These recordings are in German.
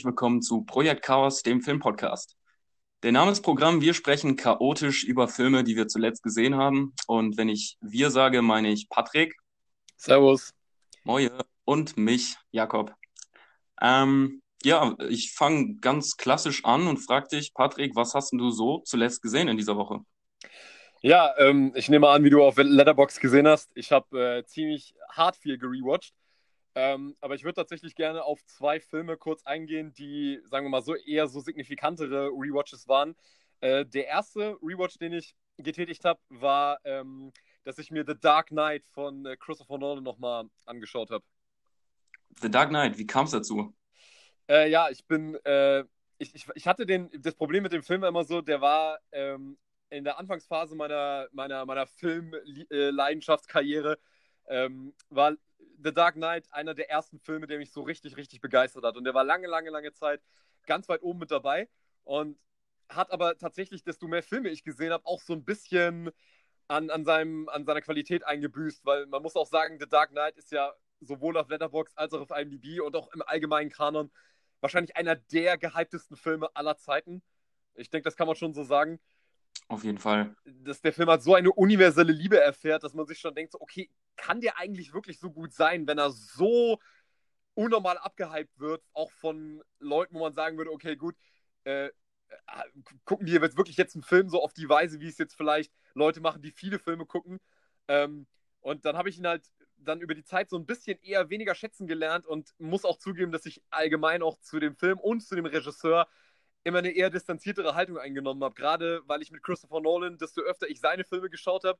herzlich willkommen zu Projekt Chaos, dem Filmpodcast. Der Name des Programms, wir sprechen chaotisch über Filme, die wir zuletzt gesehen haben. Und wenn ich wir sage, meine ich Patrick. Servus. Moje. Und mich, Jakob. Ähm, ja, ich fange ganz klassisch an und frage dich, Patrick, was hast du so zuletzt gesehen in dieser Woche? Ja, ähm, ich nehme an, wie du auf Letterbox gesehen hast. Ich habe äh, ziemlich hart viel gerewatcht. Ähm, aber ich würde tatsächlich gerne auf zwei Filme kurz eingehen, die, sagen wir mal, so eher so signifikantere Rewatches waren. Äh, der erste Rewatch, den ich getätigt habe, war, ähm, dass ich mir The Dark Knight von äh, Christopher Nolan nochmal angeschaut habe. The Dark Knight, wie kam es dazu? Äh, ja, ich bin, äh, ich, ich, ich, hatte den, das Problem mit dem Film immer so, der war ähm, in der Anfangsphase meiner, meiner, meiner Film-Leidenschaftskarriere, ähm, war The Dark Knight einer der ersten Filme, der mich so richtig, richtig begeistert hat. Und der war lange, lange, lange Zeit ganz weit oben mit dabei und hat aber tatsächlich, desto mehr Filme ich gesehen habe, auch so ein bisschen an, an, seinem, an seiner Qualität eingebüßt, weil man muss auch sagen, The Dark Knight ist ja sowohl auf Letterboxd als auch auf IMDb und auch im allgemeinen Kanon wahrscheinlich einer der gehyptesten Filme aller Zeiten. Ich denke, das kann man schon so sagen. Auf jeden Fall. Dass der Film halt so eine universelle Liebe erfährt, dass man sich schon denkt, so, okay, kann der eigentlich wirklich so gut sein, wenn er so unnormal abgehypt wird, auch von Leuten, wo man sagen würde, okay, gut, äh, äh gucken die jetzt wirklich jetzt einen Film so auf die Weise, wie es jetzt vielleicht Leute machen, die viele Filme gucken. Ähm, und dann habe ich ihn halt dann über die Zeit so ein bisschen eher weniger schätzen gelernt und muss auch zugeben, dass ich allgemein auch zu dem Film und zu dem Regisseur immer eine eher distanziertere Haltung eingenommen habe. Gerade weil ich mit Christopher Nolan, desto öfter ich seine Filme geschaut habe,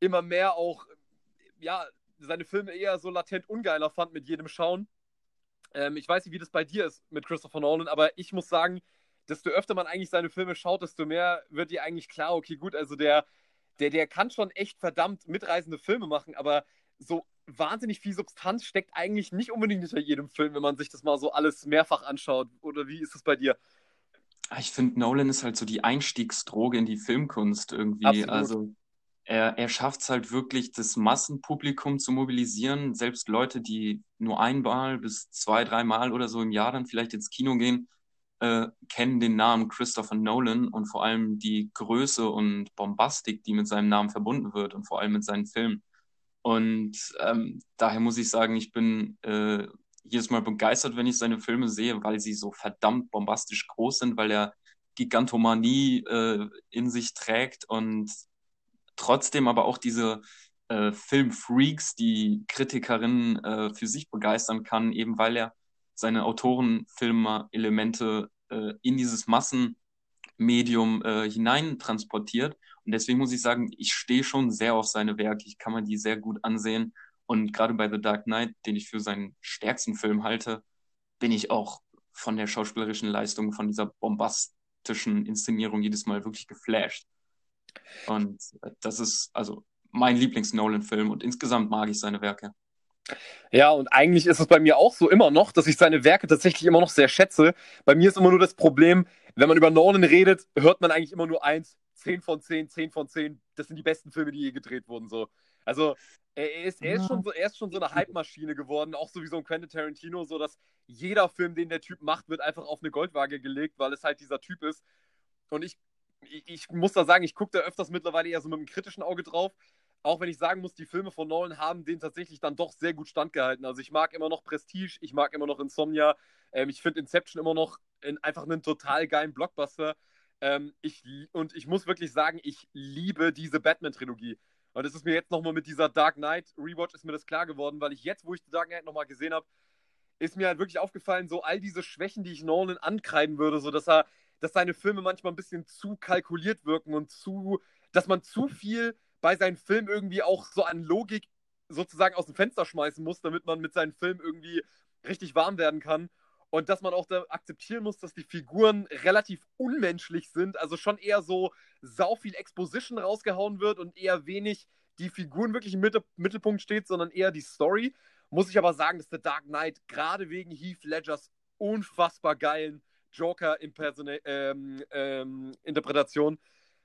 immer mehr auch ja, seine Filme eher so latent ungeiler fand mit jedem Schauen. Ähm, ich weiß nicht, wie das bei dir ist mit Christopher Nolan, aber ich muss sagen, desto öfter man eigentlich seine Filme schaut, desto mehr wird dir eigentlich klar, okay, gut, also der, der, der kann schon echt verdammt mitreißende Filme machen, aber so wahnsinnig viel Substanz steckt eigentlich nicht unbedingt hinter jedem Film, wenn man sich das mal so alles mehrfach anschaut. Oder wie ist es bei dir? Ich finde, Nolan ist halt so die Einstiegsdroge in die Filmkunst irgendwie. Absolut. Also er, er schafft es halt wirklich, das Massenpublikum zu mobilisieren. Selbst Leute, die nur einmal bis zwei, dreimal oder so im Jahr dann vielleicht ins Kino gehen, äh, kennen den Namen Christopher Nolan und vor allem die Größe und Bombastik, die mit seinem Namen verbunden wird und vor allem mit seinen Filmen. Und ähm, daher muss ich sagen, ich bin äh, jedes Mal begeistert, wenn ich seine Filme sehe, weil sie so verdammt bombastisch groß sind, weil er Gigantomanie äh, in sich trägt und trotzdem aber auch diese äh, Filmfreaks, die Kritikerinnen äh, für sich begeistern kann, eben weil er seine Autorenfilmer-Elemente äh, in dieses Massenmedium äh, hinein transportiert. Und deswegen muss ich sagen, ich stehe schon sehr auf seine Werke. Ich kann mir die sehr gut ansehen. Und gerade bei The Dark Knight, den ich für seinen stärksten Film halte, bin ich auch von der schauspielerischen Leistung, von dieser bombastischen Inszenierung jedes Mal wirklich geflasht. Und das ist also mein Lieblings-Nolan-Film und insgesamt mag ich seine Werke. Ja, und eigentlich ist es bei mir auch so immer noch, dass ich seine Werke tatsächlich immer noch sehr schätze. Bei mir ist immer nur das Problem, wenn man über Nolan redet, hört man eigentlich immer nur eins, 10 von 10, 10 von 10. Das sind die besten Filme, die je gedreht wurden. So. Also er ist, er, ist schon so, er ist schon so eine Hype-Maschine geworden, auch so wie so ein Quentin Tarantino, so dass jeder Film, den der Typ macht, wird einfach auf eine Goldwaage gelegt, weil es halt dieser Typ ist. Und ich ich, ich muss da sagen, ich gucke da öfters mittlerweile eher so mit einem kritischen Auge drauf. Auch wenn ich sagen muss, die Filme von Nolan haben den tatsächlich dann doch sehr gut standgehalten. Also ich mag immer noch Prestige, ich mag immer noch Insomnia. Ähm, ich finde Inception immer noch in, einfach einen total geilen Blockbuster. Ähm, ich, und ich muss wirklich sagen, ich liebe diese Batman-Trilogie. Und es ist mir jetzt nochmal mit dieser Dark Knight Rewatch ist mir das klar geworden, weil ich jetzt, wo ich die Dark Knight nochmal gesehen habe, ist mir halt wirklich aufgefallen, so all diese Schwächen, die ich Nolan ankreiden würde, so dass er dass seine Filme manchmal ein bisschen zu kalkuliert wirken und zu, dass man zu viel bei seinen Filmen irgendwie auch so an Logik sozusagen aus dem Fenster schmeißen muss, damit man mit seinen Filmen irgendwie richtig warm werden kann. Und dass man auch da akzeptieren muss, dass die Figuren relativ unmenschlich sind, also schon eher so sau viel Exposition rausgehauen wird und eher wenig die Figuren wirklich im Mittelpunkt steht, sondern eher die Story. Muss ich aber sagen, dass The Dark Knight gerade wegen Heath Ledgers unfassbar geilen Joker-Interpretation ähm, ähm,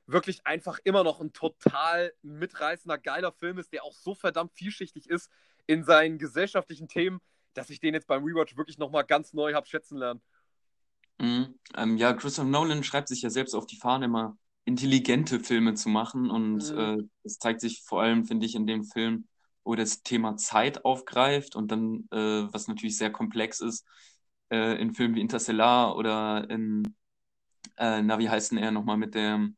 wirklich einfach immer noch ein total mitreißender, geiler Film ist, der auch so verdammt vielschichtig ist in seinen gesellschaftlichen Themen, dass ich den jetzt beim Rewatch wirklich nochmal ganz neu habe schätzen lernen. Mhm. Ähm, ja, Christopher Nolan schreibt sich ja selbst auf die Fahne, immer intelligente Filme zu machen. Und mhm. äh, das zeigt sich vor allem, finde ich, in dem Film, wo das Thema Zeit aufgreift und dann, äh, was natürlich sehr komplex ist, äh, in Filmen wie Interstellar oder in, äh, na, wie heißt denn er nochmal mit dem,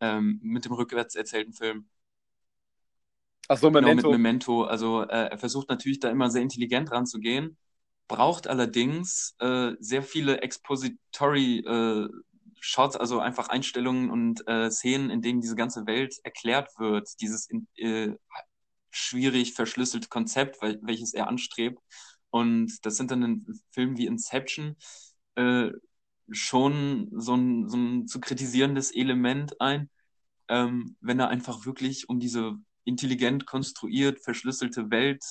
ähm, mit dem rückwärts erzählten Film? Ach so, Memento. Genau, mit Memento. Also äh, er versucht natürlich da immer sehr intelligent ranzugehen, braucht allerdings äh, sehr viele Expository äh, Shots, also einfach Einstellungen und äh, Szenen, in denen diese ganze Welt erklärt wird, dieses äh, schwierig verschlüsselte Konzept, wel welches er anstrebt. Und das sind dann in Filmen wie Inception äh, schon so ein, so ein zu kritisierendes Element ein, ähm, wenn er einfach wirklich um diese intelligent konstruiert, verschlüsselte Welt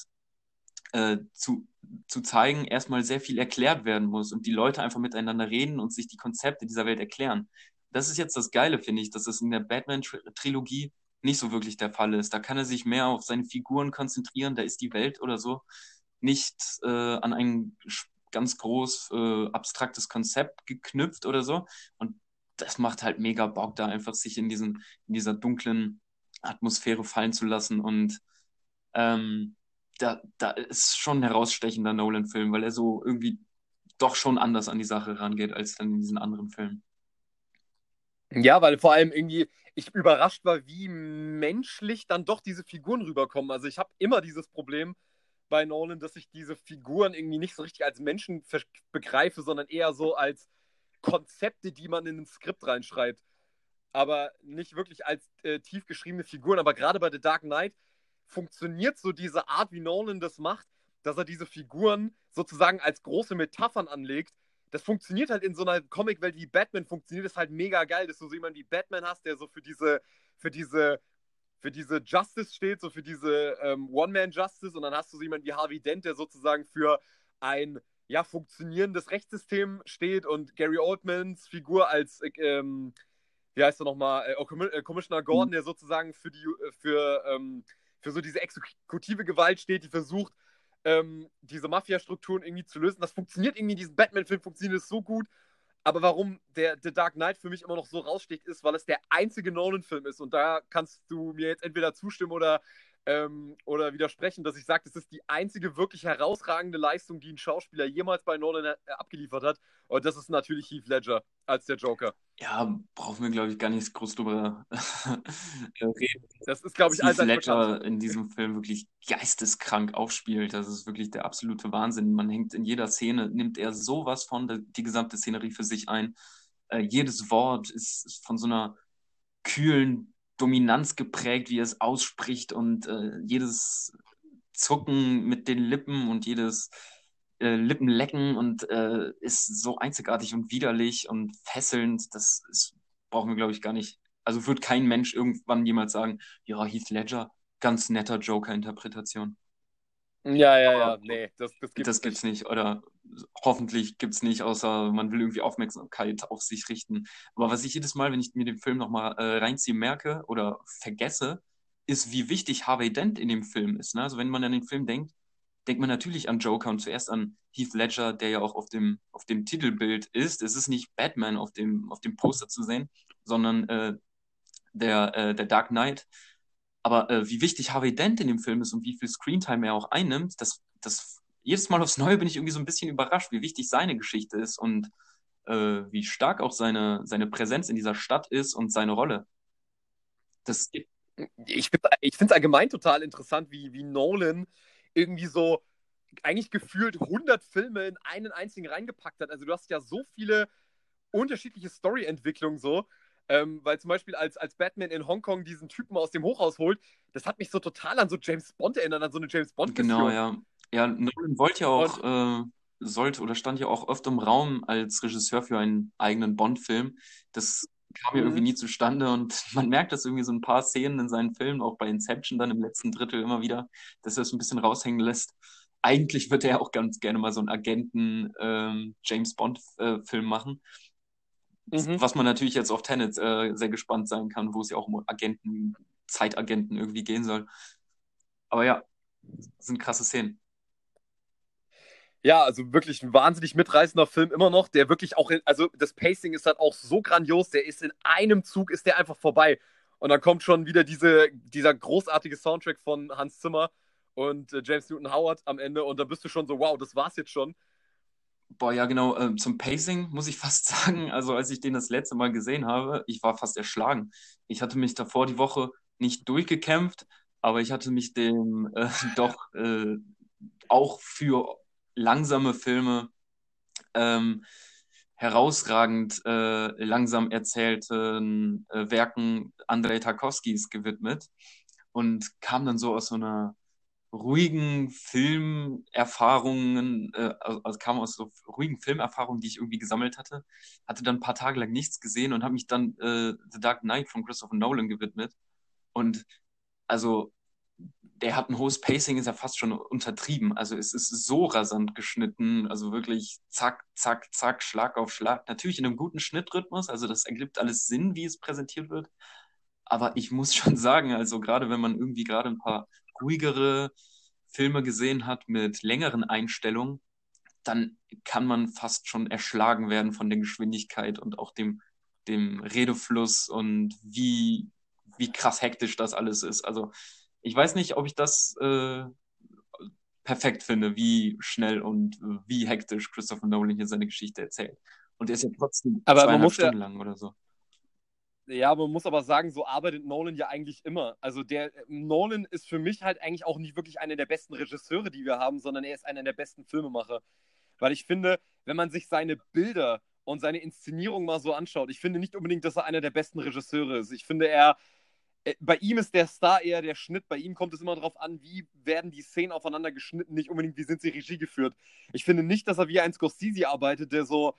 äh, zu, zu zeigen, erstmal sehr viel erklärt werden muss und die Leute einfach miteinander reden und sich die Konzepte dieser Welt erklären. Das ist jetzt das Geile, finde ich, dass es in der Batman-Trilogie nicht so wirklich der Fall ist. Da kann er sich mehr auf seine Figuren konzentrieren, da ist die Welt oder so nicht äh, an ein ganz groß äh, abstraktes Konzept geknüpft oder so. Und das macht halt mega Bock, da einfach sich in, diesen, in dieser dunklen Atmosphäre fallen zu lassen. Und ähm, da, da ist schon ein herausstechender Nolan-Film, weil er so irgendwie doch schon anders an die Sache rangeht als dann in diesen anderen Filmen. Ja, weil vor allem irgendwie ich überrascht war, wie menschlich dann doch diese Figuren rüberkommen. Also ich habe immer dieses Problem bei Nolan, dass ich diese Figuren irgendwie nicht so richtig als Menschen begreife, sondern eher so als Konzepte, die man in ein Skript reinschreibt. Aber nicht wirklich als äh, tief geschriebene Figuren. Aber gerade bei The Dark Knight funktioniert so diese Art, wie Nolan das macht, dass er diese Figuren sozusagen als große Metaphern anlegt. Das funktioniert halt in so einer Comicwelt wie Batman, funktioniert das halt mega geil, dass du so jemanden wie Batman hast, der so für diese, für diese, für diese Justice steht, so für diese ähm, One-Man-Justice und dann hast du so jemanden wie Harvey Dent, der sozusagen für ein ja, funktionierendes Rechtssystem steht und Gary Oldmans Figur als ähm, wie heißt er nochmal, äh, äh, Commissioner Gordon, mhm. der sozusagen für die, äh, für ähm, für so diese exekutive Gewalt steht, die versucht, ähm, diese Mafia-Strukturen irgendwie zu lösen. Das funktioniert irgendwie, in diesem Batman-Film funktioniert es so gut. Aber warum der The Dark Knight für mich immer noch so raussticht, ist, weil es der einzige Nolan-Film ist. Und da kannst du mir jetzt entweder zustimmen oder ähm, oder widersprechen, dass ich sage, das ist die einzige wirklich herausragende Leistung, die ein Schauspieler jemals bei Nolan äh, abgeliefert hat. Und das ist natürlich Heath Ledger als der Joker. Ja, brauchen wir, glaube ich, gar nicht groß drüber reden. Das ist, glaube ich, Heath Ledger in diesem Film wirklich geisteskrank aufspielt. Das ist wirklich der absolute Wahnsinn. Man hängt in jeder Szene, nimmt er sowas von die gesamte Szenerie für sich ein. Äh, jedes Wort ist, ist von so einer kühlen Dominanz geprägt, wie er es ausspricht und äh, jedes Zucken mit den Lippen und jedes äh, Lippenlecken und äh, ist so einzigartig und widerlich und fesselnd. Das ist, brauchen wir, glaube ich, gar nicht. Also wird kein Mensch irgendwann jemals sagen, ja, Heath Ledger, ganz netter Joker-Interpretation. Ja, ja, ja, nee, das, das gibt's, das gibt's nicht. Oder hoffentlich gibt's nicht, außer man will irgendwie Aufmerksamkeit auf sich richten. Aber was ich jedes Mal, wenn ich mir den Film nochmal äh, reinziehe, merke oder vergesse, ist, wie wichtig Harvey Dent in dem Film ist. Ne? Also wenn man an den Film denkt, denkt man natürlich an Joker und zuerst an Heath Ledger, der ja auch auf dem, auf dem Titelbild ist. Es ist nicht Batman auf dem, auf dem Poster zu sehen, sondern äh, der, äh, der Dark Knight. Aber äh, wie wichtig Harvey Dent in dem Film ist und wie viel Screentime er auch einnimmt, das, das jedes Mal aufs Neue bin ich irgendwie so ein bisschen überrascht, wie wichtig seine Geschichte ist und äh, wie stark auch seine, seine Präsenz in dieser Stadt ist und seine Rolle. Das ich finde es allgemein total interessant, wie, wie Nolan irgendwie so eigentlich gefühlt 100 Filme in einen einzigen reingepackt hat. Also du hast ja so viele unterschiedliche Storyentwicklungen so. Ähm, weil zum Beispiel als, als Batman in Hongkong diesen Typen aus dem Hochhaus holt, das hat mich so total an so James Bond erinnert, an so eine James Bond -Mission. Genau, ja. Ja, Nolan wollte ja auch, äh, sollte oder stand ja auch oft im Raum als Regisseur für einen eigenen Bond-Film. Das kam ja irgendwie mhm. nie zustande und man merkt das irgendwie so ein paar Szenen in seinen Filmen, auch bei Inception dann im letzten Drittel immer wieder, dass er es ein bisschen raushängen lässt. Eigentlich würde er auch ganz gerne mal so einen Agenten ähm, James Bond äh, Film machen. Mhm. Was man natürlich jetzt auf Tenet äh, sehr gespannt sein kann, wo es ja auch um Agenten, Zeitagenten irgendwie gehen soll. Aber ja, das sind krasse Szenen. Ja, also wirklich ein wahnsinnig mitreißender Film immer noch, der wirklich auch, in, also das Pacing ist halt auch so grandios, der ist in einem Zug, ist der einfach vorbei. Und dann kommt schon wieder diese, dieser großartige Soundtrack von Hans Zimmer und äh, James Newton Howard am Ende und da bist du schon so, wow, das war's jetzt schon. Boah, ja, genau. Ähm, zum Pacing muss ich fast sagen, also als ich den das letzte Mal gesehen habe, ich war fast erschlagen. Ich hatte mich davor die Woche nicht durchgekämpft, aber ich hatte mich dem äh, doch äh, auch für langsame Filme ähm, herausragend äh, langsam erzählten äh, Werken Andrei Tarkovskis gewidmet und kam dann so aus so einer ruhigen Filmerfahrungen, äh, also kam aus so ruhigen Filmerfahrungen, die ich irgendwie gesammelt hatte, hatte dann ein paar Tage lang nichts gesehen und habe mich dann äh, The Dark Knight von Christopher Nolan gewidmet. Und also der hat ein hohes Pacing, ist ja fast schon untertrieben. Also es ist so rasant geschnitten, also wirklich zack, zack, zack, Schlag auf Schlag. Natürlich in einem guten Schnittrhythmus, also das ergibt alles Sinn, wie es präsentiert wird. Aber ich muss schon sagen, also gerade wenn man irgendwie gerade ein paar ruhigere Filme gesehen hat mit längeren Einstellungen, dann kann man fast schon erschlagen werden von der Geschwindigkeit und auch dem, dem Redefluss und wie, wie krass hektisch das alles ist. Also ich weiß nicht, ob ich das äh, perfekt finde, wie schnell und äh, wie hektisch Christopher Nolan hier seine Geschichte erzählt. Und er ist ja trotzdem aber zweieinhalb Stunden ja, lang oder so. Ja, man muss aber sagen, so arbeitet Nolan ja eigentlich immer. Also der Nolan ist für mich halt eigentlich auch nicht wirklich einer der besten Regisseure, die wir haben, sondern er ist einer der besten Filmemacher. Weil ich finde, wenn man sich seine Bilder und seine Inszenierung mal so anschaut, ich finde nicht unbedingt, dass er einer der besten Regisseure ist. Ich finde, er äh, bei ihm ist der Star eher der Schnitt. Bei ihm kommt es immer darauf an, wie werden die Szenen aufeinander geschnitten, nicht unbedingt, wie sind sie Regie geführt. Ich finde nicht, dass er wie ein Scorsese arbeitet, der so,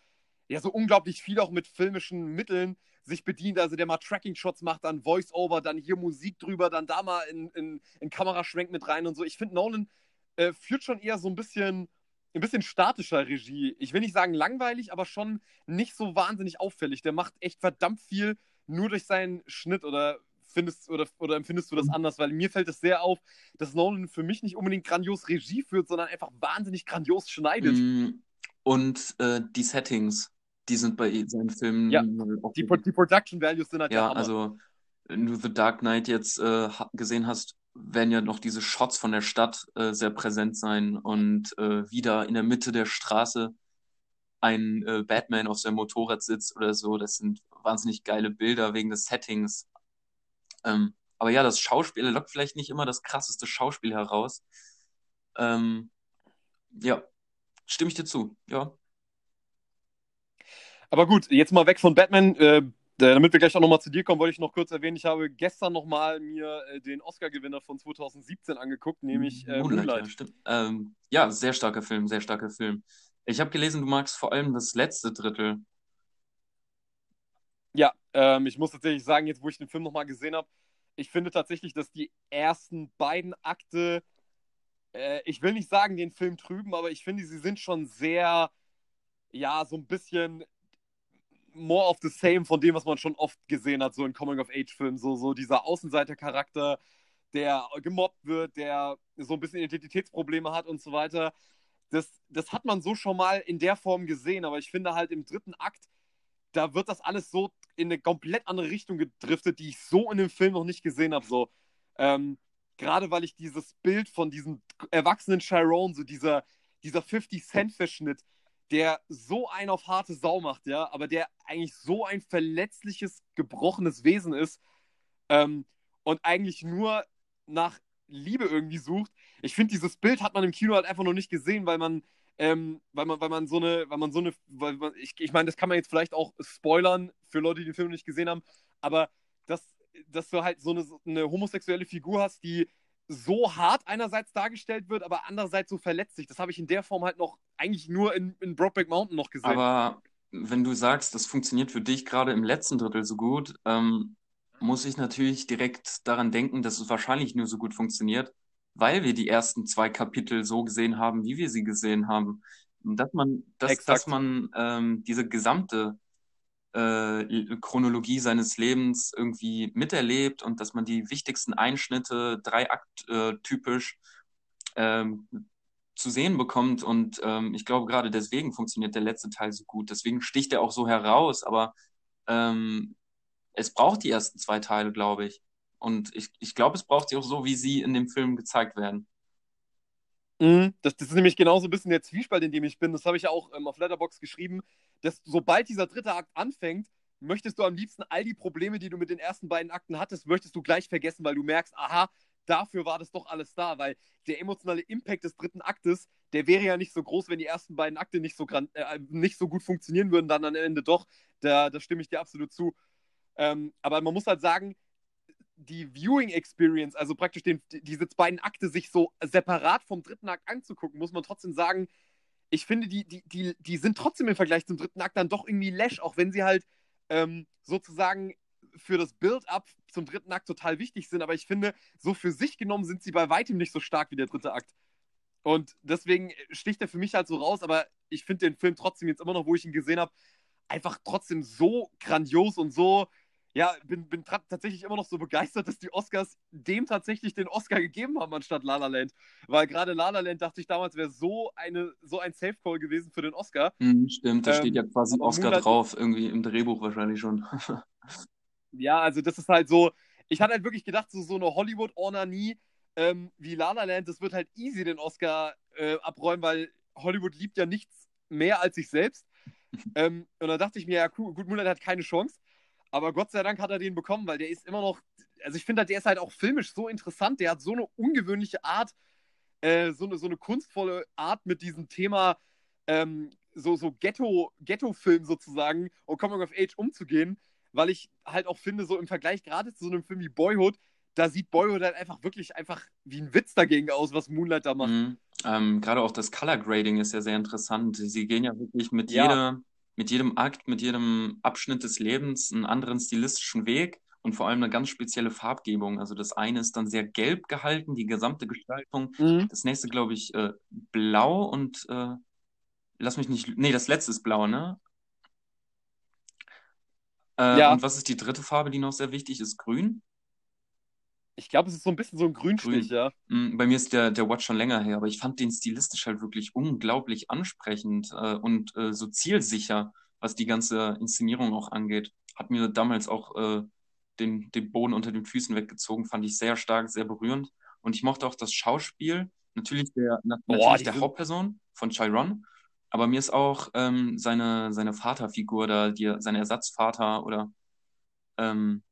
ja, so unglaublich viel auch mit filmischen Mitteln sich bedient. Also der mal Tracking-Shots macht, dann Voice-Over, dann hier Musik drüber, dann da mal in, in, in Kameraschwenk mit rein und so. Ich finde, Nolan äh, führt schon eher so ein bisschen, ein bisschen statischer Regie. Ich will nicht sagen langweilig, aber schon nicht so wahnsinnig auffällig. Der macht echt verdammt viel nur durch seinen Schnitt oder findest oder, oder empfindest du das mhm. anders? Weil mir fällt es sehr auf, dass Nolan für mich nicht unbedingt grandios Regie führt, sondern einfach wahnsinnig grandios schneidet. Mm, und äh, die Settings, die sind bei seinen Filmen. Ja, die, die, Production Values sind halt Ja, also wenn du The Dark Knight jetzt äh, gesehen hast, werden ja noch diese Shots von der Stadt äh, sehr präsent sein und äh, wieder in der Mitte der Straße ein äh, Batman auf seinem Motorrad sitzt oder so. Das sind wahnsinnig geile Bilder wegen des Settings. Ähm, aber ja, das Schauspiel lockt vielleicht nicht immer das krasseste Schauspiel heraus. Ähm, ja, stimme ich dir zu, ja. Aber gut, jetzt mal weg von Batman. Äh, damit wir gleich auch nochmal zu dir kommen, wollte ich noch kurz erwähnen, ich habe gestern nochmal mir äh, den Oscar-Gewinner von 2017 angeguckt, nämlich äh, Moonlight. Moonlight. Ja, ähm, ja, sehr starker Film, sehr starker Film. Ich habe gelesen, du magst vor allem das letzte Drittel. Ja, ähm, ich muss tatsächlich sagen, jetzt wo ich den Film nochmal gesehen habe, ich finde tatsächlich, dass die ersten beiden Akte, äh, ich will nicht sagen, den Film trüben, aber ich finde, sie sind schon sehr, ja, so ein bisschen more of the same von dem, was man schon oft gesehen hat, so in Coming-of-Age-Filmen. So, so dieser Außenseiter-Charakter, der gemobbt wird, der so ein bisschen Identitätsprobleme hat und so weiter. Das, das hat man so schon mal in der Form gesehen, aber ich finde halt im dritten Akt da wird das alles so in eine komplett andere Richtung gedriftet, die ich so in dem Film noch nicht gesehen habe. So, ähm, gerade weil ich dieses Bild von diesem erwachsenen Chiron, so dieser, dieser 50-Cent-Verschnitt, der so ein auf harte Sau macht, ja, aber der eigentlich so ein verletzliches, gebrochenes Wesen ist ähm, und eigentlich nur nach Liebe irgendwie sucht. Ich finde, dieses Bild hat man im Kino halt einfach noch nicht gesehen, weil man ähm, weil man, weil man so eine, weil man so eine, weil man, ich, ich meine, das kann man jetzt vielleicht auch spoilern für Leute, die den Film nicht gesehen haben, aber dass, dass du halt so eine, eine homosexuelle Figur hast, die so hart einerseits dargestellt wird, aber andererseits so verletzlich. Das habe ich in der Form halt noch eigentlich nur in, in Brokeback Mountain noch gesehen. Aber wenn du sagst, das funktioniert für dich gerade im letzten Drittel so gut, ähm, muss ich natürlich direkt daran denken, dass es wahrscheinlich nur so gut funktioniert, weil wir die ersten zwei Kapitel so gesehen haben, wie wir sie gesehen haben. Dass man, dass, dass man ähm, diese gesamte äh, Chronologie seines Lebens irgendwie miterlebt und dass man die wichtigsten Einschnitte, drei Akt äh, typisch, ähm, zu sehen bekommt. Und ähm, ich glaube, gerade deswegen funktioniert der letzte Teil so gut. Deswegen sticht er auch so heraus. Aber ähm, es braucht die ersten zwei Teile, glaube ich. Und ich, ich glaube, es braucht sie auch so, wie sie in dem Film gezeigt werden. Mhm, das, das, ist nämlich genauso ein bisschen der Zwiespalt, in dem ich bin. Das habe ich ja auch ähm, auf Letterbox geschrieben. Dass sobald dieser dritte Akt anfängt, möchtest du am liebsten all die Probleme, die du mit den ersten beiden Akten hattest, möchtest du gleich vergessen, weil du merkst, aha, dafür war das doch alles da, weil der emotionale Impact des dritten Aktes, der wäre ja nicht so groß, wenn die ersten beiden Akte nicht so, äh, nicht so gut funktionieren würden, dann am Ende doch. Da, da stimme ich dir absolut zu. Ähm, aber man muss halt sagen, die Viewing Experience, also praktisch den, diese beiden Akte sich so separat vom dritten Akt anzugucken, muss man trotzdem sagen, ich finde, die, die, die, die sind trotzdem im Vergleich zum dritten Akt dann doch irgendwie lash, auch wenn sie halt ähm, sozusagen für das Build-up zum dritten Akt total wichtig sind, aber ich finde, so für sich genommen sind sie bei weitem nicht so stark wie der dritte Akt. Und deswegen sticht er für mich halt so raus, aber ich finde den Film trotzdem jetzt immer noch, wo ich ihn gesehen habe, einfach trotzdem so grandios und so, ja, bin, bin tatsächlich immer noch so begeistert, dass die Oscars dem tatsächlich den Oscar gegeben haben anstatt La La Land. Weil gerade La La Land dachte ich damals wäre so, so ein Safe-Call gewesen für den Oscar. Mhm, stimmt, da ähm, steht ja quasi Oscar Moonlight drauf, irgendwie im Drehbuch wahrscheinlich schon. ja, also das ist halt so, ich hatte halt wirklich gedacht, so, so eine Hollywood-Ornanie ähm, wie La La Land, das wird halt easy den Oscar äh, abräumen, weil Hollywood liebt ja nichts mehr als sich selbst. ähm, und da dachte ich mir, ja, gut, Moonlight hat keine Chance. Aber Gott sei Dank hat er den bekommen, weil der ist immer noch, also ich finde, der ist halt auch filmisch so interessant. Der hat so eine ungewöhnliche Art, äh, so, eine, so eine kunstvolle Art mit diesem Thema, ähm, so, so Ghetto, Ghetto-Film sozusagen und Coming of Age umzugehen, weil ich halt auch finde, so im Vergleich gerade zu so einem Film wie Boyhood, da sieht Boyhood halt einfach wirklich einfach wie ein Witz dagegen aus, was Moonlight da macht. Mhm. Ähm, gerade auch das Color Grading ist ja sehr interessant. Sie gehen ja wirklich mit ja. jeder mit jedem Akt, mit jedem Abschnitt des Lebens einen anderen stilistischen Weg und vor allem eine ganz spezielle Farbgebung. Also das eine ist dann sehr gelb gehalten, die gesamte Gestaltung. Mhm. Das nächste, glaube ich, äh, blau und äh, lass mich nicht. Nee, das letzte ist blau, ne? Äh, ja. Und was ist die dritte Farbe, die noch sehr wichtig ist? Grün? Ich glaube, es ist so ein bisschen so ein Grünstich, Grün. ja. Mm, bei mir ist der, der Watch schon länger her, aber ich fand den stilistisch halt wirklich unglaublich ansprechend äh, und äh, so zielsicher, was die ganze Inszenierung auch angeht. Hat mir damals auch äh, den, den Boden unter den Füßen weggezogen, fand ich sehr stark, sehr berührend. Und ich mochte auch das Schauspiel, natürlich der, natürlich Boah, der Hauptperson von Chiron, aber mir ist auch ähm, seine, seine Vaterfigur da, die, sein Ersatzvater oder ähm,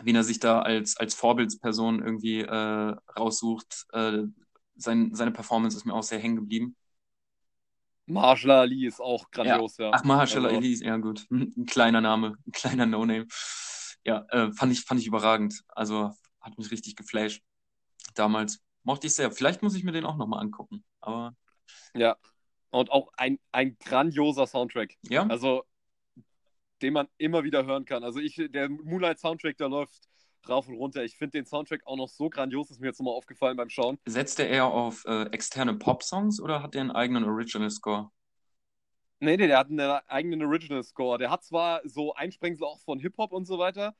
wen er sich da als, als Vorbildsperson irgendwie äh, raussucht. Äh, sein, seine Performance ist mir auch sehr hängen geblieben. Marshall Ali ist auch grandios, ja. ja. Ach, Marshall also. Ali, ja gut. Ein kleiner Name, ein kleiner No-Name. Ja, äh, fand, ich, fand ich überragend. Also hat mich richtig geflasht. Damals. Mochte ich sehr. Vielleicht muss ich mir den auch nochmal angucken. Aber. Ja. Und auch ein, ein grandioser Soundtrack. Ja. Also den man immer wieder hören kann. Also ich, der Moonlight Soundtrack, der läuft rauf und runter. Ich finde den Soundtrack auch noch so grandios, ist mir jetzt nochmal aufgefallen beim Schauen. Setzt er eher auf äh, externe Pop-Songs oder hat er einen eigenen Original Score? Nee, nee, der hat einen eigenen Original Score. Der hat zwar so Einsprengsel auch von Hip-Hop und so weiter,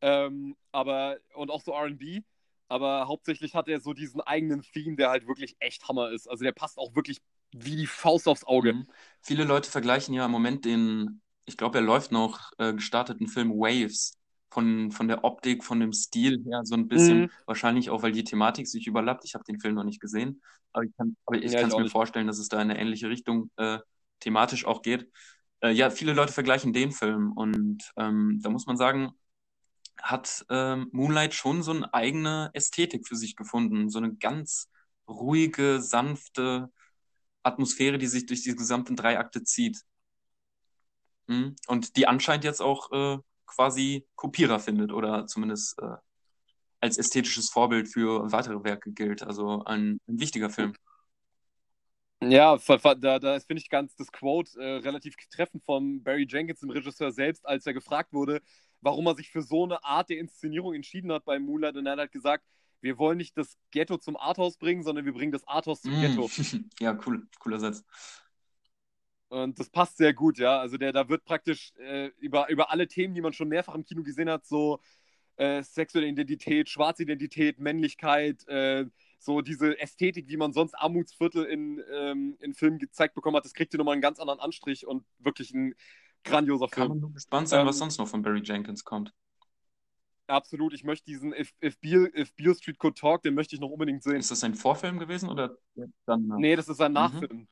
ähm, aber und auch so RB, aber hauptsächlich hat er so diesen eigenen Theme, der halt wirklich echt Hammer ist. Also der passt auch wirklich wie die Faust aufs Auge. Mhm. Viele Leute vergleichen ja im Moment den ich glaube, er läuft noch äh, gestarteten Film Waves. Von, von der Optik, von dem Stil her so ein bisschen, mhm. wahrscheinlich auch, weil die Thematik sich überlappt. Ich habe den Film noch nicht gesehen, aber ich kann es ja, mir nicht. vorstellen, dass es da in eine ähnliche Richtung äh, thematisch auch geht. Äh, ja, viele Leute vergleichen den Film und ähm, da muss man sagen, hat ähm, Moonlight schon so eine eigene Ästhetik für sich gefunden. So eine ganz ruhige, sanfte Atmosphäre, die sich durch die gesamten drei Akte zieht. Mhm. Und die anscheinend jetzt auch äh, quasi Kopierer findet oder zumindest äh, als ästhetisches Vorbild für weitere Werke gilt. Also ein, ein wichtiger Film. Ja, da, da finde ich ganz das Quote äh, relativ treffend von Barry Jenkins, dem Regisseur selbst, als er gefragt wurde, warum er sich für so eine Art der Inszenierung entschieden hat bei Moonlight. Und er hat gesagt, wir wollen nicht das Ghetto zum Arthouse bringen, sondern wir bringen das Arthouse zum mm. Ghetto. ja, cool, cooler Satz. Und das passt sehr gut, ja. Also der, da wird praktisch äh, über, über alle Themen, die man schon mehrfach im Kino gesehen hat, so äh, sexuelle Identität, schwarze Identität, Männlichkeit, äh, so diese Ästhetik, wie man sonst Armutsviertel in, ähm, in Filmen gezeigt bekommen hat, das kriegt hier nochmal einen ganz anderen Anstrich und wirklich ein grandioser Film. Kann man nur gespannt sein, ähm, was sonst noch von Barry Jenkins kommt. Absolut, ich möchte diesen If, If, Beale, If Beale Street Could Talk, den möchte ich noch unbedingt sehen. Ist das ein Vorfilm gewesen oder dann? Nee, das ist ein mhm. Nachfilm. Mhm.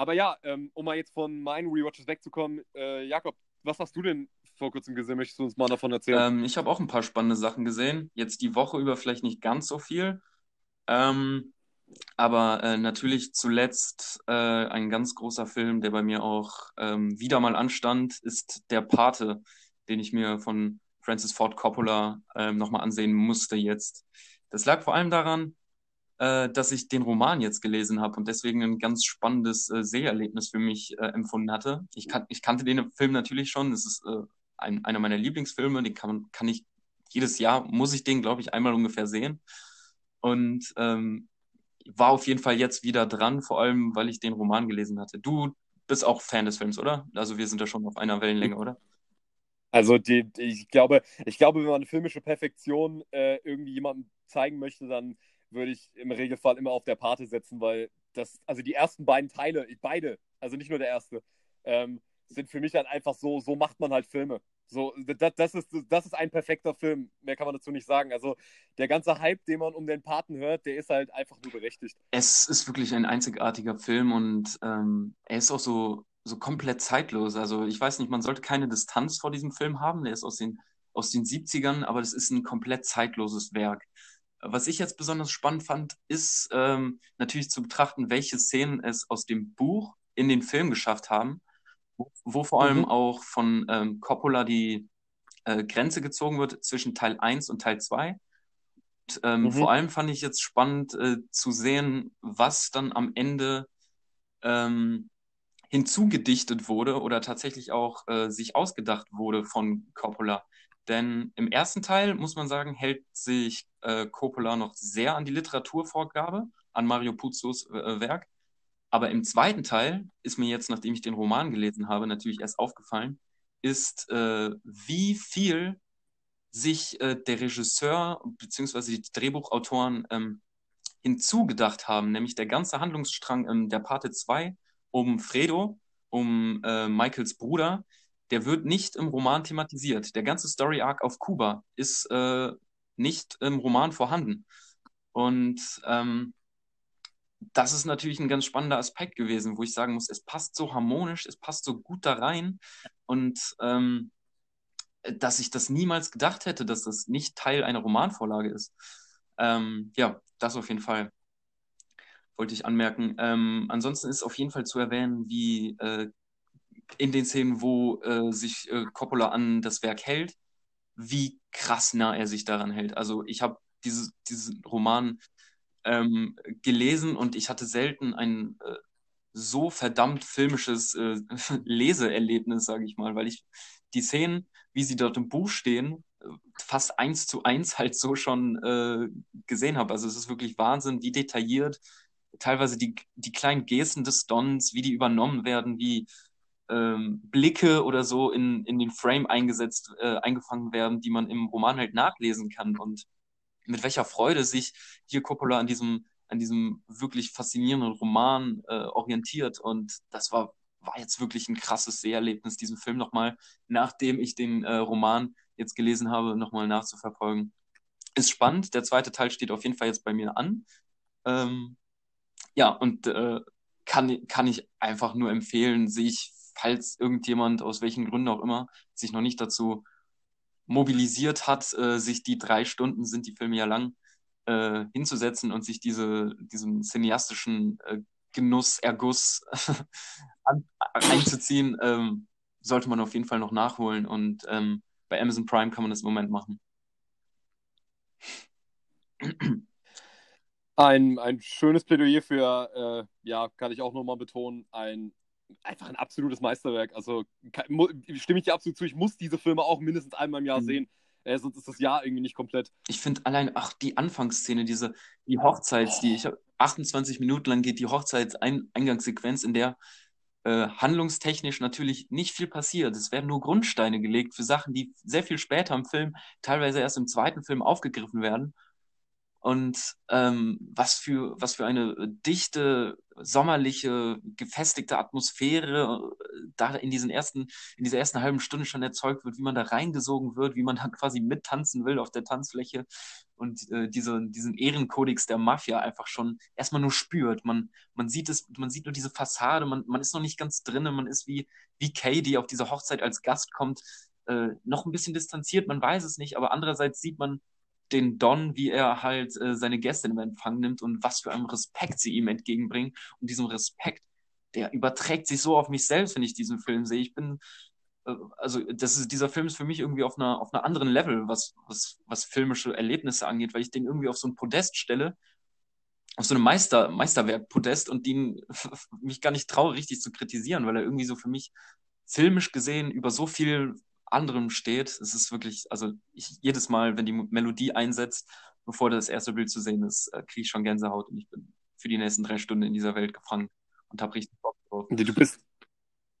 Aber ja, ähm, um mal jetzt von meinen Rewatches wegzukommen, äh, Jakob, was hast du denn vor kurzem gesehen? Möchtest du uns mal davon erzählen? Ähm, ich habe auch ein paar spannende Sachen gesehen. Jetzt die Woche über vielleicht nicht ganz so viel. Ähm, aber äh, natürlich zuletzt äh, ein ganz großer Film, der bei mir auch ähm, wieder mal anstand, ist Der Pate, den ich mir von Francis Ford Coppola ähm, nochmal ansehen musste jetzt. Das lag vor allem daran, äh, dass ich den Roman jetzt gelesen habe und deswegen ein ganz spannendes äh, Seherlebnis für mich äh, empfunden hatte. Ich, kan ich kannte den Film natürlich schon. Das ist äh, ein, einer meiner Lieblingsfilme. Den kann, kann ich jedes Jahr, muss ich den, glaube ich, einmal ungefähr sehen. Und ähm, war auf jeden Fall jetzt wieder dran, vor allem, weil ich den Roman gelesen hatte. Du bist auch Fan des Films, oder? Also wir sind da schon auf einer Wellenlänge, oder? Also die, die, ich glaube, ich glaube, wenn man filmische Perfektion äh, irgendwie jemandem zeigen möchte, dann würde ich im Regelfall immer auf der Pate setzen, weil das, also die ersten beiden Teile, beide, also nicht nur der erste, ähm, sind für mich halt einfach so, so macht man halt Filme. So, das, das, ist, das ist ein perfekter Film. Mehr kann man dazu nicht sagen. Also der ganze Hype, den man um den Paten hört, der ist halt einfach nur berechtigt. Es ist wirklich ein einzigartiger Film und ähm, er ist auch so, so komplett zeitlos. Also ich weiß nicht, man sollte keine Distanz vor diesem Film haben. Der ist aus den, aus den 70ern, aber das ist ein komplett zeitloses Werk. Was ich jetzt besonders spannend fand, ist ähm, natürlich zu betrachten, welche Szenen es aus dem Buch in den Film geschafft haben, wo, wo vor allem mhm. auch von ähm, Coppola die äh, Grenze gezogen wird zwischen Teil 1 und Teil 2. Und, ähm, mhm. Vor allem fand ich jetzt spannend äh, zu sehen, was dann am Ende ähm, hinzugedichtet wurde oder tatsächlich auch äh, sich ausgedacht wurde von Coppola. Denn im ersten Teil, muss man sagen, hält sich äh, Coppola noch sehr an die Literaturvorgabe, an Mario Puzos äh, Werk. Aber im zweiten Teil ist mir jetzt, nachdem ich den Roman gelesen habe, natürlich erst aufgefallen, ist, äh, wie viel sich äh, der Regisseur bzw. die Drehbuchautoren ähm, hinzugedacht haben, nämlich der ganze Handlungsstrang ähm, der Parte 2 um Fredo, um äh, Michaels Bruder, der wird nicht im Roman thematisiert. Der ganze Story Arc auf Kuba ist äh, nicht im Roman vorhanden. Und ähm, das ist natürlich ein ganz spannender Aspekt gewesen, wo ich sagen muss, es passt so harmonisch, es passt so gut da rein und ähm, dass ich das niemals gedacht hätte, dass das nicht Teil einer Romanvorlage ist. Ähm, ja, das auf jeden Fall wollte ich anmerken. Ähm, ansonsten ist auf jeden Fall zu erwähnen, wie äh, in den Szenen, wo äh, sich äh, Coppola an das Werk hält, wie krass nah er sich daran hält. Also ich habe dieses, diesen Roman ähm, gelesen und ich hatte selten ein äh, so verdammt filmisches äh, Leseerlebnis, sage ich mal, weil ich die Szenen, wie sie dort im Buch stehen, fast eins zu eins halt so schon äh, gesehen habe. Also es ist wirklich Wahnsinn, wie detailliert teilweise die, die kleinen Gesten des Dons, wie die übernommen werden, wie ähm, Blicke oder so in, in den Frame eingesetzt, äh, eingefangen werden, die man im Roman halt nachlesen kann und mit welcher Freude sich hier Coppola an diesem, an diesem wirklich faszinierenden Roman äh, orientiert. Und das war, war jetzt wirklich ein krasses Seherlebnis, diesen Film nochmal, nachdem ich den äh, Roman jetzt gelesen habe, nochmal nachzuverfolgen. Ist spannend. Der zweite Teil steht auf jeden Fall jetzt bei mir an. Ähm, ja, und äh, kann, kann ich einfach nur empfehlen, sich falls irgendjemand aus welchen Gründen auch immer sich noch nicht dazu mobilisiert hat, äh, sich die drei Stunden, sind die Filme ja lang, äh, hinzusetzen und sich diese, diesen cineastischen äh, Genuss, Erguss einzuziehen, ähm, sollte man auf jeden Fall noch nachholen. Und ähm, bei Amazon Prime kann man das im Moment machen. Ein, ein schönes Plädoyer für, äh, ja, kann ich auch nochmal betonen, ein einfach ein absolutes Meisterwerk. Also stimme ich dir absolut zu, ich muss diese Filme auch mindestens einmal im Jahr mhm. sehen. Äh, sonst ist das Jahr irgendwie nicht komplett. Ich finde allein, ach, die Anfangsszene, diese, die Hochzeits, oh. die, ich habe 28 Minuten lang geht die Hochzeitseingangssequenz, in der äh, handlungstechnisch natürlich nicht viel passiert. Es werden nur Grundsteine gelegt für Sachen, die sehr viel später im Film, teilweise erst im zweiten Film aufgegriffen werden. Und ähm, was für was für eine dichte sommerliche gefestigte Atmosphäre äh, da in diesen ersten in dieser ersten halben Stunde schon erzeugt wird, wie man da reingesogen wird, wie man da quasi mittanzen will auf der Tanzfläche und äh, diese, diesen Ehrenkodex der Mafia einfach schon erstmal nur spürt. Man man sieht es, man sieht nur diese Fassade, man man ist noch nicht ganz drinne, man ist wie wie Kay, die auf diese Hochzeit als Gast kommt, äh, noch ein bisschen distanziert, man weiß es nicht, aber andererseits sieht man den Don, wie er halt äh, seine Gäste im Empfang nimmt und was für einen Respekt sie ihm entgegenbringen. Und diesem Respekt, der überträgt sich so auf mich selbst, wenn ich diesen Film sehe. Ich bin, äh, also das ist, dieser Film ist für mich irgendwie auf einer, auf einer anderen Level, was, was, was filmische Erlebnisse angeht, weil ich den irgendwie auf so ein Podest stelle, auf so einem Meister, Meisterwerk-Podest und den mich gar nicht traue, richtig zu kritisieren, weil er irgendwie so für mich filmisch gesehen über so viel anderem steht. Es ist wirklich, also ich, jedes Mal, wenn die Melodie einsetzt, bevor das erste Bild zu sehen ist, äh, kriege ich schon Gänsehaut und ich bin für die nächsten drei Stunden in dieser Welt gefangen und habe richtig Bock drauf. Du bist,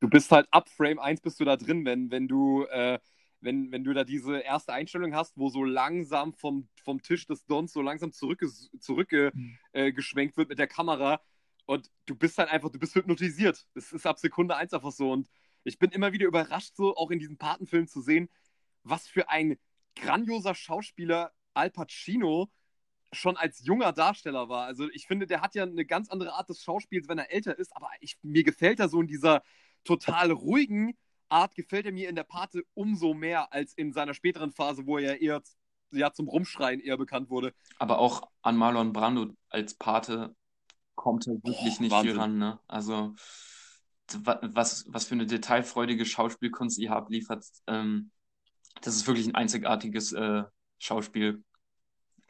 du bist halt ab Frame 1 bist du da drin, wenn, wenn du, äh, wenn, wenn du da diese erste Einstellung hast, wo so langsam vom, vom Tisch des Dons so langsam zurückgeschwenkt zurück, äh, wird mit der Kamera und du bist halt einfach, du bist hypnotisiert. Das ist ab Sekunde 1 einfach so und ich bin immer wieder überrascht, so auch in diesem Patenfilm zu sehen, was für ein grandioser Schauspieler Al Pacino schon als junger Darsteller war. Also ich finde, der hat ja eine ganz andere Art des Schauspiels, wenn er älter ist, aber ich, mir gefällt er so in dieser total ruhigen Art, gefällt er mir in der Pate umso mehr als in seiner späteren Phase, wo er eher ja, zum Rumschreien eher bekannt wurde. Aber auch an Marlon Brando als Pate kommt er wirklich Boah, nicht Wahnsinn. viel ran. Ne? Also was, was für eine detailfreudige Schauspielkunst ihr habt, liefert. Ähm, das ist wirklich ein einzigartiges äh, Schauspiel.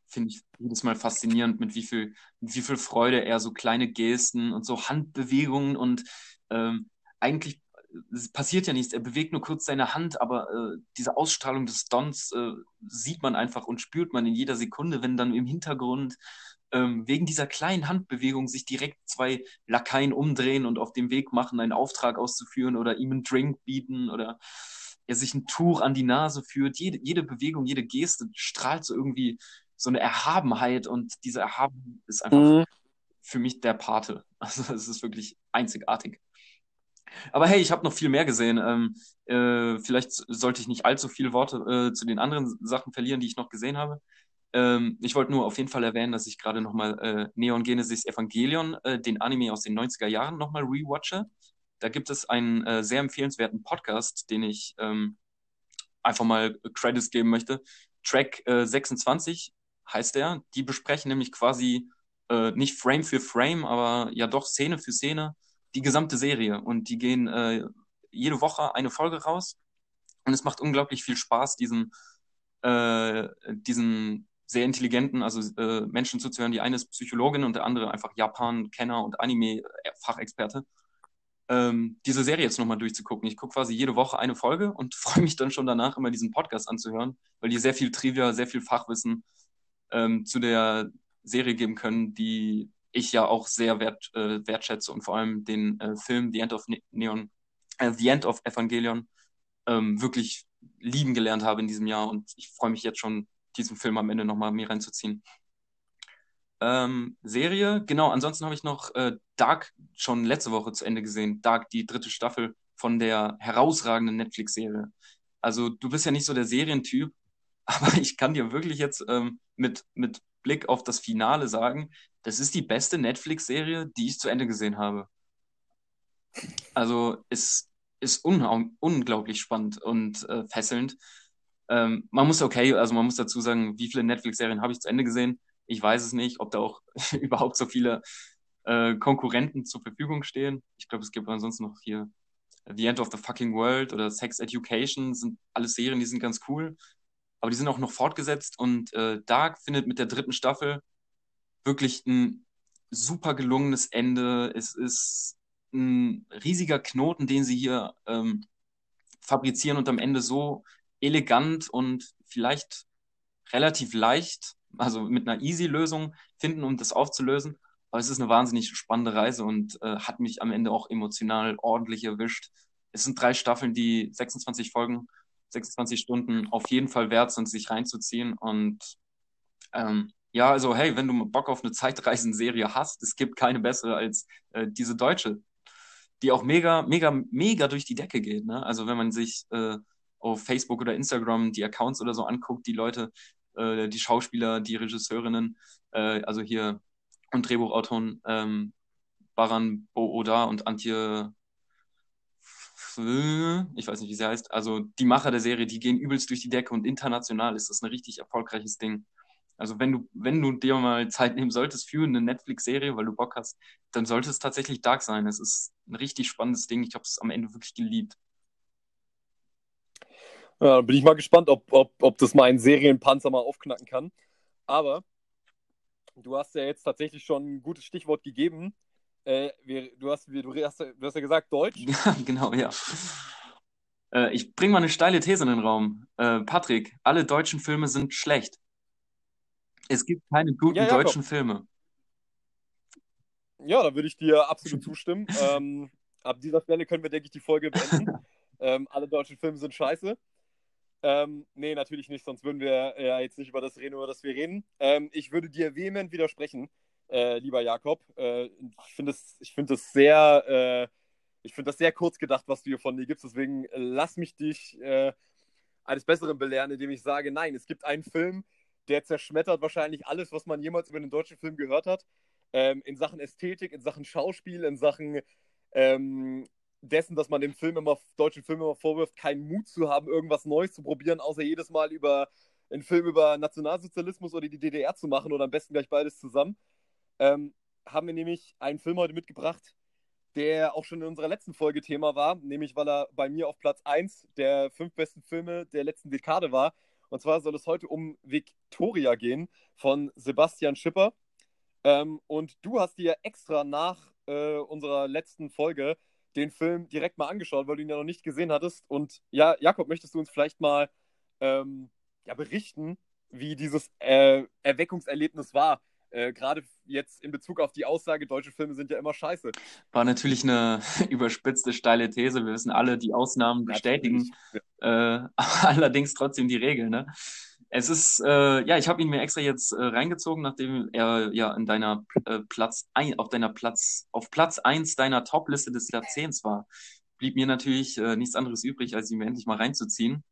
Finde ich jedes Mal faszinierend, mit wie viel, mit wie viel Freude er so kleine Gesten und so Handbewegungen und ähm, eigentlich passiert ja nichts. Er bewegt nur kurz seine Hand, aber äh, diese Ausstrahlung des Dons äh, sieht man einfach und spürt man in jeder Sekunde, wenn dann im Hintergrund ähm, wegen dieser kleinen Handbewegung sich direkt zwei Lakaien umdrehen und auf dem Weg machen, einen Auftrag auszuführen oder ihm einen Drink bieten oder er sich ein Tuch an die Nase führt. Jede, jede Bewegung, jede Geste strahlt so irgendwie so eine Erhabenheit und diese Erhabenheit ist einfach mhm. für mich der Pate. Also es ist wirklich einzigartig. Aber hey, ich habe noch viel mehr gesehen. Ähm, äh, vielleicht sollte ich nicht allzu viele Worte äh, zu den anderen Sachen verlieren, die ich noch gesehen habe. Ähm, ich wollte nur auf jeden Fall erwähnen, dass ich gerade nochmal äh, Neon Genesis Evangelion, äh, den Anime aus den 90er Jahren, nochmal rewatche. Da gibt es einen äh, sehr empfehlenswerten Podcast, den ich ähm, einfach mal Credits geben möchte. Track 26 äh, heißt der. Die besprechen nämlich quasi äh, nicht Frame für Frame, aber ja doch Szene für Szene die gesamte Serie. Und die gehen äh, jede Woche eine Folge raus. Und es macht unglaublich viel Spaß, diesen, diesen sehr intelligenten, also äh, Menschen zuzuhören. Die eine ist Psychologin und der andere einfach Japan-Kenner und Anime-Fachexperte. Ähm, diese Serie jetzt nochmal durchzugucken. Ich gucke quasi jede Woche eine Folge und freue mich dann schon danach immer diesen Podcast anzuhören, weil die sehr viel Trivia, sehr viel Fachwissen ähm, zu der Serie geben können, die ich ja auch sehr wert, äh, wertschätze und vor allem den äh, Film The End of ne Neon, äh, The End of Evangelion ähm, wirklich lieben gelernt habe in diesem Jahr und ich freue mich jetzt schon diesen Film am Ende nochmal mir reinzuziehen. Ähm, Serie, genau, ansonsten habe ich noch äh, Dark schon letzte Woche zu Ende gesehen. Dark, die dritte Staffel von der herausragenden Netflix-Serie. Also du bist ja nicht so der Serientyp, aber ich kann dir wirklich jetzt ähm, mit, mit Blick auf das Finale sagen, das ist die beste Netflix-Serie, die ich zu Ende gesehen habe. Also es ist un unglaublich spannend und äh, fesselnd. Ähm, man muss okay, also man muss dazu sagen, wie viele Netflix-Serien habe ich zu Ende gesehen? Ich weiß es nicht, ob da auch überhaupt so viele äh, Konkurrenten zur Verfügung stehen. Ich glaube, es gibt ansonsten noch hier The End of the Fucking World oder Sex Education, sind alles Serien, die sind ganz cool. Aber die sind auch noch fortgesetzt und äh, Dark findet mit der dritten Staffel wirklich ein super gelungenes Ende. Es ist ein riesiger Knoten, den sie hier ähm, fabrizieren und am Ende so elegant und vielleicht relativ leicht, also mit einer Easy-Lösung finden, um das aufzulösen. Aber es ist eine wahnsinnig spannende Reise und äh, hat mich am Ende auch emotional ordentlich erwischt. Es sind drei Staffeln, die 26 Folgen, 26 Stunden auf jeden Fall wert sind, sich reinzuziehen. Und ähm, Ja, also hey, wenn du Bock auf eine Zeitreisenserie hast, es gibt keine bessere als äh, diese deutsche, die auch mega, mega, mega durch die Decke geht. Ne? Also wenn man sich äh, auf Facebook oder Instagram die Accounts oder so anguckt, die Leute, äh, die Schauspieler, die Regisseurinnen, äh, also hier und Drehbuchautoren ähm, Baran Booda und Antje ich weiß nicht, wie sie heißt, also die Macher der Serie, die gehen übelst durch die Decke und international ist das ein richtig erfolgreiches Ding. Also wenn du, wenn du dir mal Zeit nehmen solltest für eine Netflix-Serie, weil du Bock hast, dann sollte es tatsächlich Dark sein. Es ist ein richtig spannendes Ding. Ich habe es am Ende wirklich geliebt. Ja, bin ich mal gespannt, ob, ob, ob das meinen Serienpanzer mal aufknacken kann. Aber du hast ja jetzt tatsächlich schon ein gutes Stichwort gegeben. Äh, wir, du, hast, wir, du, hast, du hast ja gesagt Deutsch. Ja, genau, ja. Äh, ich bringe mal eine steile These in den Raum. Äh, Patrick, alle deutschen Filme sind schlecht. Es gibt keine guten ja, deutschen Filme. Ja, da würde ich dir absolut zustimmen. ähm, ab dieser Stelle können wir, denke ich, die Folge beenden. ähm, alle deutschen Filme sind scheiße. Ähm, nee, natürlich nicht, sonst würden wir ja jetzt nicht über das reden, über das wir reden. Ähm, ich würde dir vehement widersprechen, äh, lieber Jakob. Äh, ich finde es find sehr, äh, ich das sehr kurz gedacht, was du hier von dir gibst. Deswegen äh, lass mich dich äh, eines Besseren belehren, indem ich sage, nein, es gibt einen Film, der zerschmettert wahrscheinlich alles, was man jemals über einen deutschen Film gehört hat. Ähm, in Sachen Ästhetik, in Sachen Schauspiel, in Sachen ähm, dessen, dass man dem Film immer, deutschen Film immer vorwirft, keinen Mut zu haben, irgendwas Neues zu probieren, außer jedes Mal über einen Film über Nationalsozialismus oder die DDR zu machen oder am besten gleich beides zusammen, ähm, haben wir nämlich einen Film heute mitgebracht, der auch schon in unserer letzten Folge Thema war, nämlich weil er bei mir auf Platz 1 der fünf besten Filme der letzten Dekade war. Und zwar soll es heute um Victoria gehen von Sebastian Schipper. Ähm, und du hast dir extra nach äh, unserer letzten Folge den Film direkt mal angeschaut, weil du ihn ja noch nicht gesehen hattest. Und ja, Jakob, möchtest du uns vielleicht mal ähm, ja, berichten, wie dieses äh, Erweckungserlebnis war? Äh, Gerade jetzt in Bezug auf die Aussage, deutsche Filme sind ja immer scheiße. War natürlich eine überspitzte, steile These. Wir wissen alle, die Ausnahmen bestätigen äh, allerdings trotzdem die Regel. Ne? Es ist, äh, ja, ich habe ihn mir extra jetzt äh, reingezogen, nachdem er ja in deiner äh, Platz ein, auf deiner Platz, auf Platz eins deiner Top-Liste des Jahrzehnts war. Blieb mir natürlich äh, nichts anderes übrig, als ihn mir endlich mal reinzuziehen.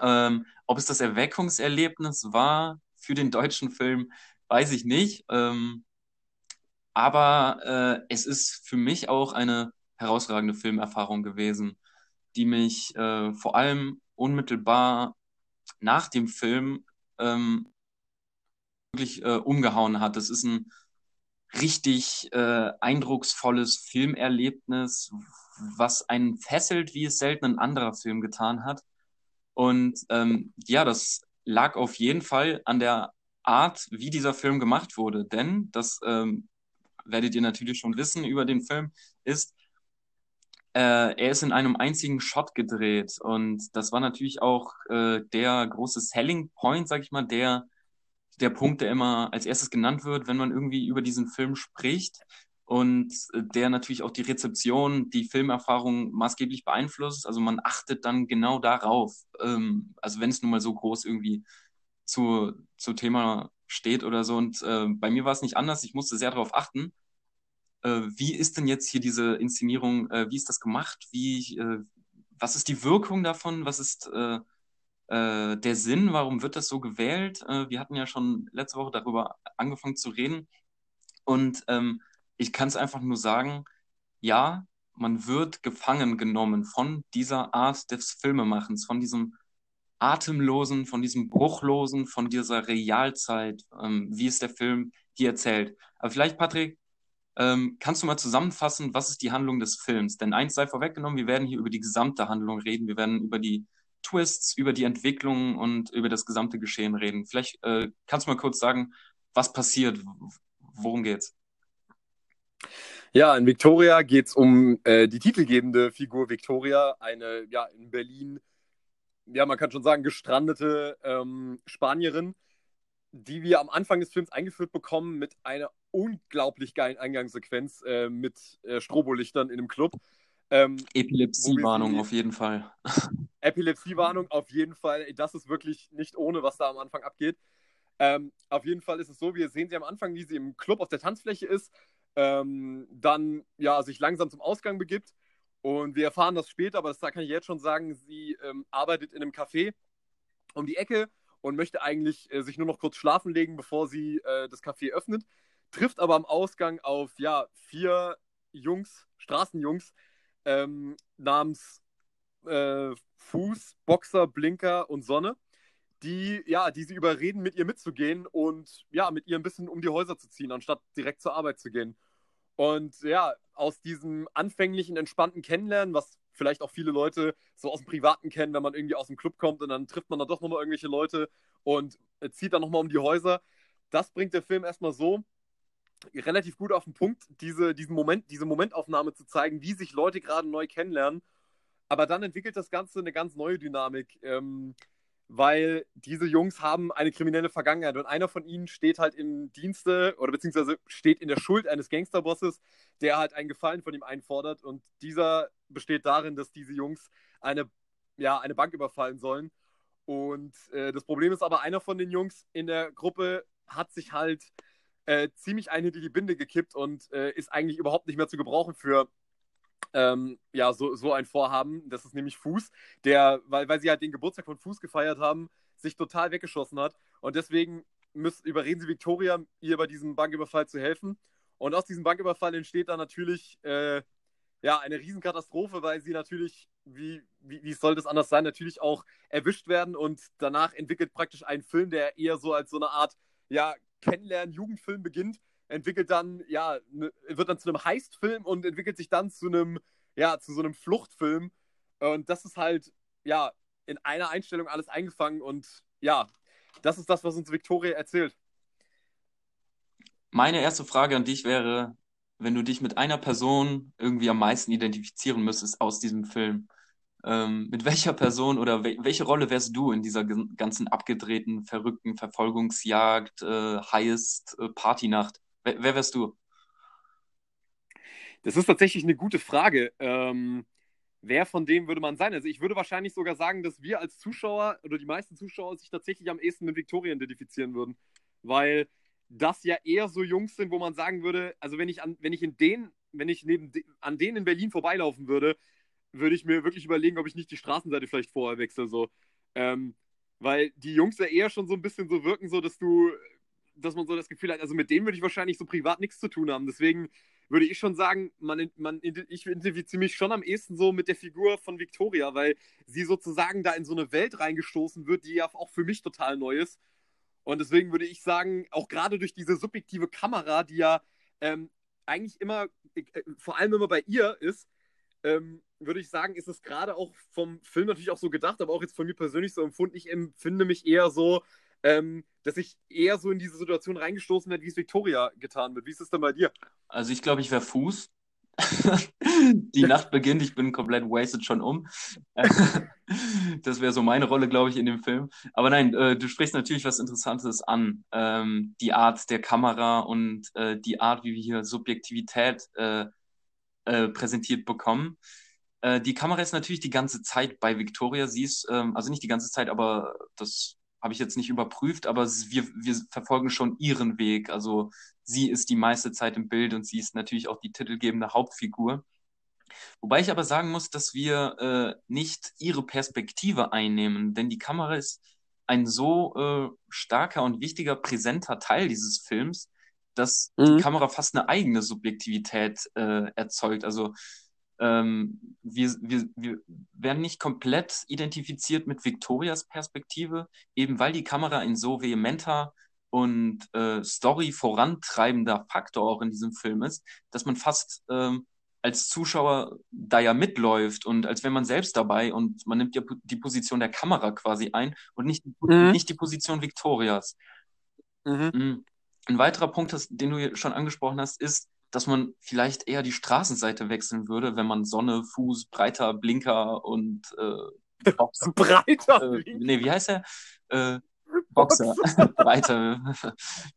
Ähm, ob es das Erweckungserlebnis war für den deutschen Film, weiß ich nicht. Ähm, aber äh, es ist für mich auch eine herausragende Filmerfahrung gewesen, die mich äh, vor allem unmittelbar nach dem Film ähm, wirklich äh, umgehauen hat. Das ist ein richtig äh, eindrucksvolles Filmerlebnis, was einen fesselt, wie es selten ein anderer Film getan hat. Und ähm, ja, das lag auf jeden Fall an der Art, wie dieser Film gemacht wurde. Denn, das ähm, werdet ihr natürlich schon wissen über den Film, ist, er ist in einem einzigen Shot gedreht und das war natürlich auch äh, der große Selling Point, sag ich mal, der, der Punkt, der immer als erstes genannt wird, wenn man irgendwie über diesen Film spricht und der natürlich auch die Rezeption, die Filmerfahrung maßgeblich beeinflusst. Also man achtet dann genau darauf, ähm, also wenn es nun mal so groß irgendwie zu, zu Thema steht oder so. Und äh, bei mir war es nicht anders. Ich musste sehr darauf achten äh, wie ist denn jetzt hier diese Inszenierung, äh, wie ist das gemacht? Wie, äh, was ist die Wirkung davon? Was ist äh, äh, der Sinn? Warum wird das so gewählt? Äh, wir hatten ja schon letzte Woche darüber angefangen zu reden. Und ähm, ich kann es einfach nur sagen, ja, man wird gefangen genommen von dieser Art des Filmemachens, von diesem atemlosen, von diesem bruchlosen, von dieser Realzeit, ähm, wie es der Film hier erzählt. Aber vielleicht, Patrick, ähm, kannst du mal zusammenfassen, was ist die Handlung des Films? Denn eins sei vorweggenommen, wir werden hier über die gesamte Handlung reden. Wir werden über die Twists, über die Entwicklung und über das gesamte Geschehen reden. Vielleicht äh, kannst du mal kurz sagen, was passiert, worum geht's? Ja, in Victoria geht es um äh, die titelgebende Figur Victoria, eine ja in Berlin, ja man kann schon sagen gestrandete ähm, Spanierin, die wir am Anfang des Films eingeführt bekommen mit einer unglaublich geilen Eingangssequenz äh, mit äh, Strobolichtern in einem Club. Ähm, Epilepsiewarnung auf jeden Fall. Epilepsiewarnung auf jeden Fall. Das ist wirklich nicht ohne, was da am Anfang abgeht. Ähm, auf jeden Fall ist es so, wir sehen sie am Anfang, wie sie im Club auf der Tanzfläche ist, ähm, dann ja sich langsam zum Ausgang begibt. Und wir erfahren das später, aber das kann ich jetzt schon sagen, sie ähm, arbeitet in einem Café um die Ecke und möchte eigentlich äh, sich nur noch kurz schlafen legen, bevor sie äh, das Café öffnet. Trifft aber am Ausgang auf ja, vier Jungs, Straßenjungs, ähm, namens äh, Fuß, Boxer, Blinker und Sonne, die, ja, die sie überreden, mit ihr mitzugehen und ja, mit ihr ein bisschen um die Häuser zu ziehen, anstatt direkt zur Arbeit zu gehen. Und ja, aus diesem anfänglichen, entspannten Kennenlernen, was vielleicht auch viele Leute so aus dem Privaten kennen, wenn man irgendwie aus dem Club kommt und dann trifft man da doch nochmal irgendwelche Leute und zieht dann nochmal um die Häuser. Das bringt der Film erstmal so relativ gut auf den Punkt, diese, diesen Moment, diese Momentaufnahme zu zeigen, wie sich Leute gerade neu kennenlernen. Aber dann entwickelt das Ganze eine ganz neue Dynamik, ähm, weil diese Jungs haben eine kriminelle Vergangenheit und einer von ihnen steht halt im Dienste oder beziehungsweise steht in der Schuld eines Gangsterbosses, der halt einen Gefallen von ihm einfordert und dieser besteht darin, dass diese Jungs eine, ja, eine Bank überfallen sollen. Und äh, das Problem ist aber, einer von den Jungs in der Gruppe hat sich halt äh, ziemlich ein hinter die Binde gekippt und äh, ist eigentlich überhaupt nicht mehr zu gebrauchen für ähm, ja, so, so ein Vorhaben. Das ist nämlich Fuß, der, weil, weil sie halt den Geburtstag von Fuß gefeiert haben, sich total weggeschossen hat. Und deswegen müssen, überreden sie Victoria, ihr bei diesem Banküberfall zu helfen. Und aus diesem Banküberfall entsteht dann natürlich äh, ja, eine Riesenkatastrophe, weil sie natürlich, wie, wie, wie soll das anders sein, natürlich auch erwischt werden und danach entwickelt praktisch ein Film, der eher so als so eine Art, ja, Kennenlernen, Jugendfilm beginnt, entwickelt dann, ja, ne, wird dann zu einem Heistfilm und entwickelt sich dann zu einem, ja, zu so einem Fluchtfilm. Und das ist halt, ja, in einer Einstellung alles eingefangen und ja, das ist das, was uns Victoria erzählt. Meine erste Frage an dich wäre, wenn du dich mit einer Person irgendwie am meisten identifizieren müsstest aus diesem Film, ähm, mit welcher Person oder we welche Rolle wärst du in dieser ganzen abgedrehten, verrückten Verfolgungsjagd, äh, Heist, äh, Partynacht? Wer, wer, wärst du? Das ist tatsächlich eine gute Frage. Ähm, wer von denen würde man sein? Also ich würde wahrscheinlich sogar sagen, dass wir als Zuschauer oder die meisten Zuschauer sich tatsächlich am ehesten mit Victoria identifizieren würden. Weil das ja eher so Jungs sind, wo man sagen würde, also wenn ich an, wenn ich in den, wenn ich neben de, an denen in Berlin vorbeilaufen würde, würde ich mir wirklich überlegen, ob ich nicht die Straßenseite vielleicht vorher wechsle. So. Ähm, weil die Jungs ja eher schon so ein bisschen so wirken, so dass du, dass man so das Gefühl hat, also mit denen würde ich wahrscheinlich so privat nichts zu tun haben. Deswegen würde ich schon sagen, man, man, ich identifiziere mich schon am ehesten so mit der Figur von Victoria, weil sie sozusagen da in so eine Welt reingestoßen wird, die ja auch für mich total neu ist. Und deswegen würde ich sagen, auch gerade durch diese subjektive Kamera, die ja ähm, eigentlich immer, äh, vor allem immer bei ihr ist, ähm, würde ich sagen, ist es gerade auch vom Film natürlich auch so gedacht, aber auch jetzt von mir persönlich so empfunden. Ich empfinde mich eher so, ähm, dass ich eher so in diese Situation reingestoßen werde, wie es Victoria getan wird. Wie ist es denn bei dir? Also ich glaube, ich wäre Fuß. Die Nacht beginnt, ich bin komplett wasted schon um. das wäre so meine Rolle, glaube ich, in dem Film. Aber nein, äh, du sprichst natürlich was Interessantes an. Ähm, die Art der Kamera und äh, die Art, wie wir hier Subjektivität äh, äh präsentiert bekommen. Äh, die Kamera ist natürlich die ganze Zeit bei Victoria. Sie ist, ähm, also nicht die ganze Zeit, aber das habe ich jetzt nicht überprüft, aber wir, wir verfolgen schon ihren Weg. Also sie ist die meiste Zeit im Bild und sie ist natürlich auch die titelgebende Hauptfigur. Wobei ich aber sagen muss, dass wir äh, nicht ihre Perspektive einnehmen, denn die Kamera ist ein so äh, starker und wichtiger, präsenter Teil dieses Films, dass mhm. die Kamera fast eine eigene Subjektivität äh, erzeugt. Also ähm, wir, wir, wir werden nicht komplett identifiziert mit Victorias Perspektive, eben weil die Kamera ein so vehementer und äh, Story vorantreibender Faktor auch in diesem Film ist, dass man fast ähm, als Zuschauer da ja mitläuft und als wäre man selbst dabei und man nimmt ja die Position der Kamera quasi ein und nicht, mhm. nicht die Position Victorias. Mhm. mhm. Ein weiterer Punkt, den du schon angesprochen hast, ist, dass man vielleicht eher die Straßenseite wechseln würde, wenn man Sonne, Fuß, breiter Blinker und äh, Boxer. breiter äh. Nee, wie heißt er? Äh, Boxer. breiter.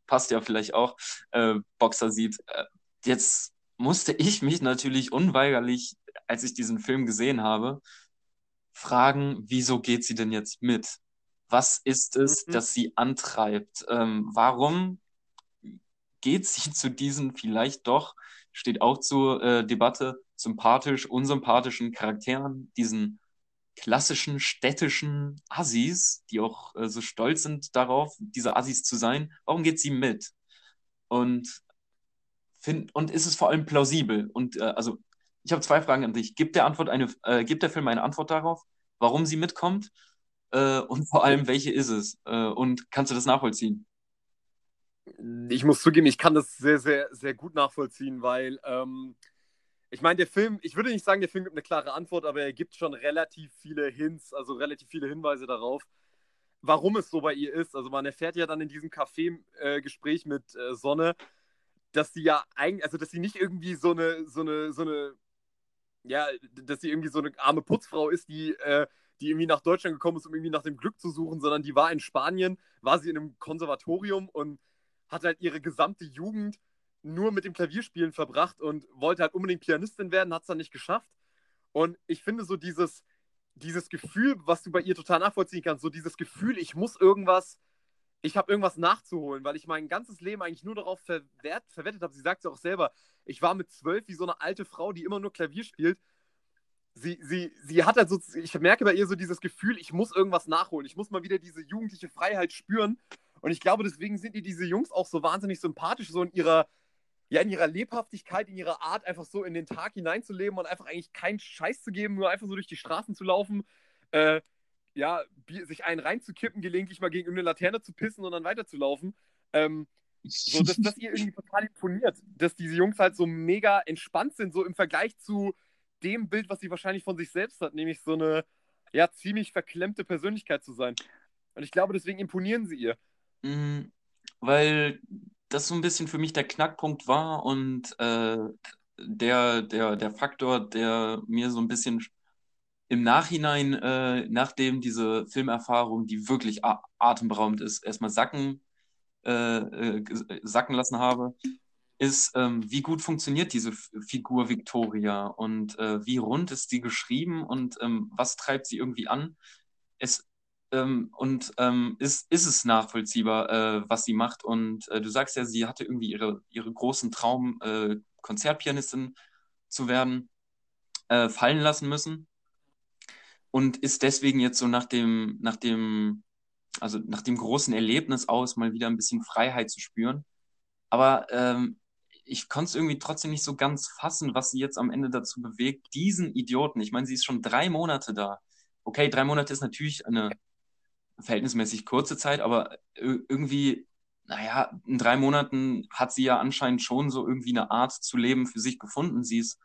Passt ja vielleicht auch. Äh, Boxer sieht. Äh, jetzt musste ich mich natürlich unweigerlich, als ich diesen Film gesehen habe, fragen, wieso geht sie denn jetzt mit? Was ist es, mhm. das sie antreibt? Ähm, warum geht sie zu diesen vielleicht doch, steht auch zur äh, Debatte, sympathisch, unsympathischen Charakteren, diesen klassischen städtischen Assis, die auch äh, so stolz sind darauf, diese Assis zu sein. Warum geht sie mit? Und, find, und ist es vor allem plausibel? Und äh, also, ich habe zwei Fragen an dich. Gibt der, Antwort eine, äh, gibt der Film eine Antwort darauf, warum sie mitkommt? Äh, und vor allem, welche ist es? Äh, und kannst du das nachvollziehen? Ich muss zugeben, ich kann das sehr, sehr, sehr gut nachvollziehen, weil ähm, ich meine, der Film, ich würde nicht sagen, der Film gibt eine klare Antwort, aber er gibt schon relativ viele Hints, also relativ viele Hinweise darauf, warum es so bei ihr ist. Also man erfährt ja dann in diesem Café-Gespräch äh, mit äh, Sonne, dass sie ja eigentlich, also dass sie nicht irgendwie so eine, so eine, so eine, ja, dass sie irgendwie so eine arme Putzfrau ist, die, äh, die irgendwie nach Deutschland gekommen ist, um irgendwie nach dem Glück zu suchen, sondern die war in Spanien, war sie in einem Konservatorium und hat halt ihre gesamte Jugend nur mit dem Klavierspielen verbracht und wollte halt unbedingt Pianistin werden, hat es dann nicht geschafft. Und ich finde so dieses, dieses Gefühl, was du bei ihr total nachvollziehen kannst, so dieses Gefühl, ich muss irgendwas, ich habe irgendwas nachzuholen, weil ich mein ganzes Leben eigentlich nur darauf verwehrt, verwettet habe. Sie sagt es ja auch selber, ich war mit zwölf wie so eine alte Frau, die immer nur Klavier spielt. Sie, sie, sie hat halt so, ich merke bei ihr so dieses Gefühl, ich muss irgendwas nachholen. Ich muss mal wieder diese jugendliche Freiheit spüren. Und ich glaube, deswegen sind ihr diese Jungs auch so wahnsinnig sympathisch, so in ihrer, ja, in ihrer Lebhaftigkeit, in ihrer Art, einfach so in den Tag hineinzuleben und einfach eigentlich keinen Scheiß zu geben, nur einfach so durch die Straßen zu laufen, äh, ja, sich einen reinzukippen, gelegentlich mal gegen eine Laterne zu pissen und dann weiterzulaufen. Ähm, so, dass das ihr irgendwie total imponiert, dass diese Jungs halt so mega entspannt sind, so im Vergleich zu dem Bild, was sie wahrscheinlich von sich selbst hat, nämlich so eine, ja, ziemlich verklemmte Persönlichkeit zu sein. Und ich glaube, deswegen imponieren sie ihr. Mhm, weil das so ein bisschen für mich der Knackpunkt war und äh, der, der, der Faktor, der mir so ein bisschen im Nachhinein, äh, nachdem diese Filmerfahrung, die wirklich atemberaubend ist, erstmal sacken, äh, äh sacken lassen habe, ist, ähm, wie gut funktioniert diese Figur Victoria und äh, wie rund ist sie geschrieben und ähm, was treibt sie irgendwie an. Es, ähm, und ähm, ist, ist es nachvollziehbar, äh, was sie macht. Und äh, du sagst ja, sie hatte irgendwie ihre, ihre großen Traum, äh, Konzertpianistin zu werden, äh, fallen lassen müssen. Und ist deswegen jetzt so nach dem, nach dem, also nach dem großen Erlebnis aus, mal wieder ein bisschen Freiheit zu spüren. Aber ähm, ich konnte es irgendwie trotzdem nicht so ganz fassen, was sie jetzt am Ende dazu bewegt, diesen Idioten, ich meine, sie ist schon drei Monate da. Okay, drei Monate ist natürlich eine verhältnismäßig kurze Zeit, aber irgendwie, naja, in drei Monaten hat sie ja anscheinend schon so irgendwie eine Art zu leben für sich gefunden. Sie ist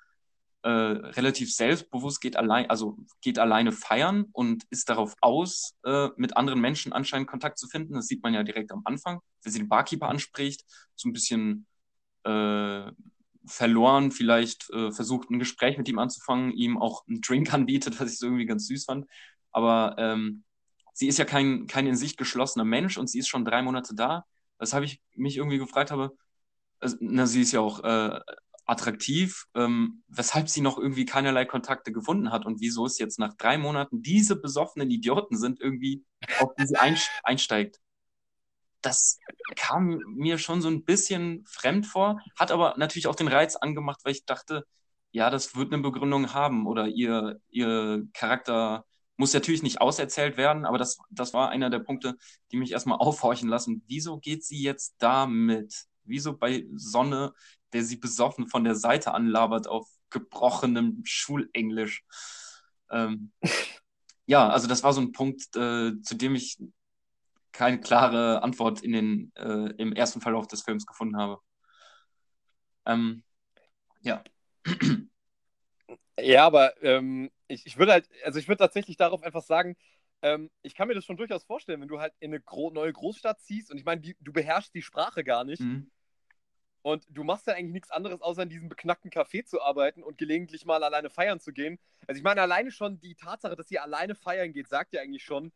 äh, relativ selbstbewusst, geht allein, also geht alleine feiern und ist darauf aus, äh, mit anderen Menschen anscheinend Kontakt zu finden. Das sieht man ja direkt am Anfang, wenn sie den Barkeeper anspricht, so ein bisschen äh, verloren, vielleicht äh, versucht, ein Gespräch mit ihm anzufangen, ihm auch einen Drink anbietet, was ich so irgendwie ganz süß fand. Aber ähm, sie ist ja kein, kein in sich geschlossener Mensch und sie ist schon drei Monate da. Weshalb ich mich irgendwie gefragt habe, also, na, sie ist ja auch äh, attraktiv, ähm, weshalb sie noch irgendwie keinerlei Kontakte gefunden hat und wieso es jetzt nach drei Monaten diese besoffenen Idioten sind, irgendwie auf die sie einsteigt. Das kam mir schon so ein bisschen fremd vor, hat aber natürlich auch den Reiz angemacht, weil ich dachte, ja, das wird eine Begründung haben oder ihr, ihr Charakter muss natürlich nicht auserzählt werden, aber das, das war einer der Punkte, die mich erstmal aufhorchen lassen. Wieso geht sie jetzt damit? Wieso bei Sonne, der sie besoffen von der Seite anlabert auf gebrochenem Schulenglisch? Ähm, ja, also das war so ein Punkt, äh, zu dem ich keine klare Antwort in den, äh, im ersten Verlauf des Films gefunden habe. Ähm, ja. Ja, aber ähm, ich, ich würde halt, also ich würde tatsächlich darauf einfach sagen, ähm, ich kann mir das schon durchaus vorstellen, wenn du halt in eine gro neue Großstadt ziehst und ich meine, du beherrschst die Sprache gar nicht. Mhm. Und du machst ja eigentlich nichts anderes, außer in diesem beknackten Café zu arbeiten und gelegentlich mal alleine feiern zu gehen. Also ich meine, alleine schon die Tatsache, dass sie alleine feiern geht, sagt ja eigentlich schon,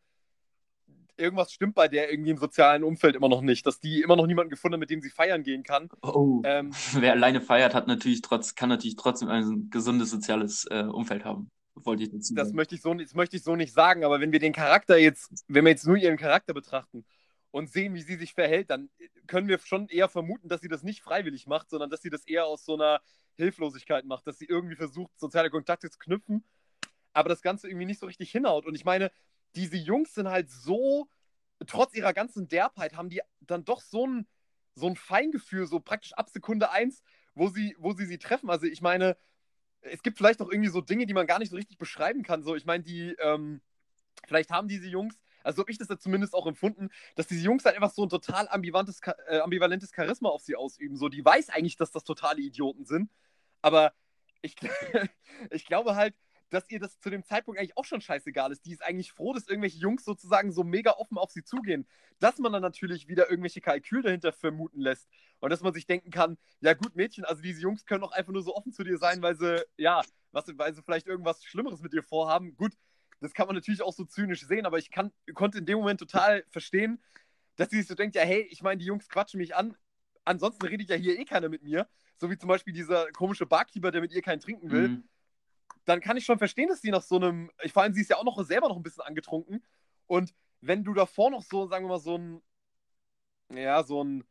irgendwas stimmt bei der irgendwie im sozialen Umfeld immer noch nicht, dass die immer noch niemanden gefunden hat, mit dem sie feiern gehen kann. Oh, ähm, wer alleine feiert, hat natürlich trotz, kann natürlich trotzdem ein gesundes soziales äh, Umfeld haben. Wollte ich dazu das. Möchte ich so, das möchte ich so nicht sagen, aber wenn wir den Charakter jetzt, wenn wir jetzt nur ihren Charakter betrachten und sehen, wie sie sich verhält, dann können wir schon eher vermuten, dass sie das nicht freiwillig macht, sondern dass sie das eher aus so einer Hilflosigkeit macht, dass sie irgendwie versucht, soziale Kontakte zu knüpfen, aber das Ganze irgendwie nicht so richtig hinhaut. Und ich meine, diese Jungs sind halt so, trotz ihrer ganzen Derbheit, haben die dann doch so ein, so ein Feingefühl, so praktisch ab Sekunde eins, wo sie, wo sie sie treffen. Also ich meine, es gibt vielleicht auch irgendwie so Dinge, die man gar nicht so richtig beschreiben kann. So, ich meine, die, ähm, vielleicht haben diese Jungs, also habe ich das ja zumindest auch empfunden, dass diese Jungs halt einfach so ein total ambivalentes, äh, ambivalentes Charisma auf sie ausüben. So, die weiß eigentlich, dass das totale Idioten sind, aber ich, ich glaube halt, dass ihr das zu dem Zeitpunkt eigentlich auch schon scheißegal ist. Die ist eigentlich froh, dass irgendwelche Jungs sozusagen so mega offen auf sie zugehen. Dass man dann natürlich wieder irgendwelche Kalkül dahinter vermuten lässt. Und dass man sich denken kann, ja gut, Mädchen, also diese Jungs können auch einfach nur so offen zu dir sein, weil sie, ja, was, weil sie vielleicht irgendwas Schlimmeres mit dir vorhaben. Gut, das kann man natürlich auch so zynisch sehen, aber ich kann, konnte in dem Moment total verstehen, dass sie sich so denkt, ja, hey, ich meine, die Jungs quatschen mich an, ansonsten redet ja hier eh keiner mit mir. So wie zum Beispiel dieser komische Barkeeper, der mit ihr keinen trinken will. Mhm dann kann ich schon verstehen, dass sie nach so einem, ich vor allem, sie ist ja auch noch selber noch ein bisschen angetrunken. Und wenn du davor noch so, sagen wir mal, so ein, ja, so ein,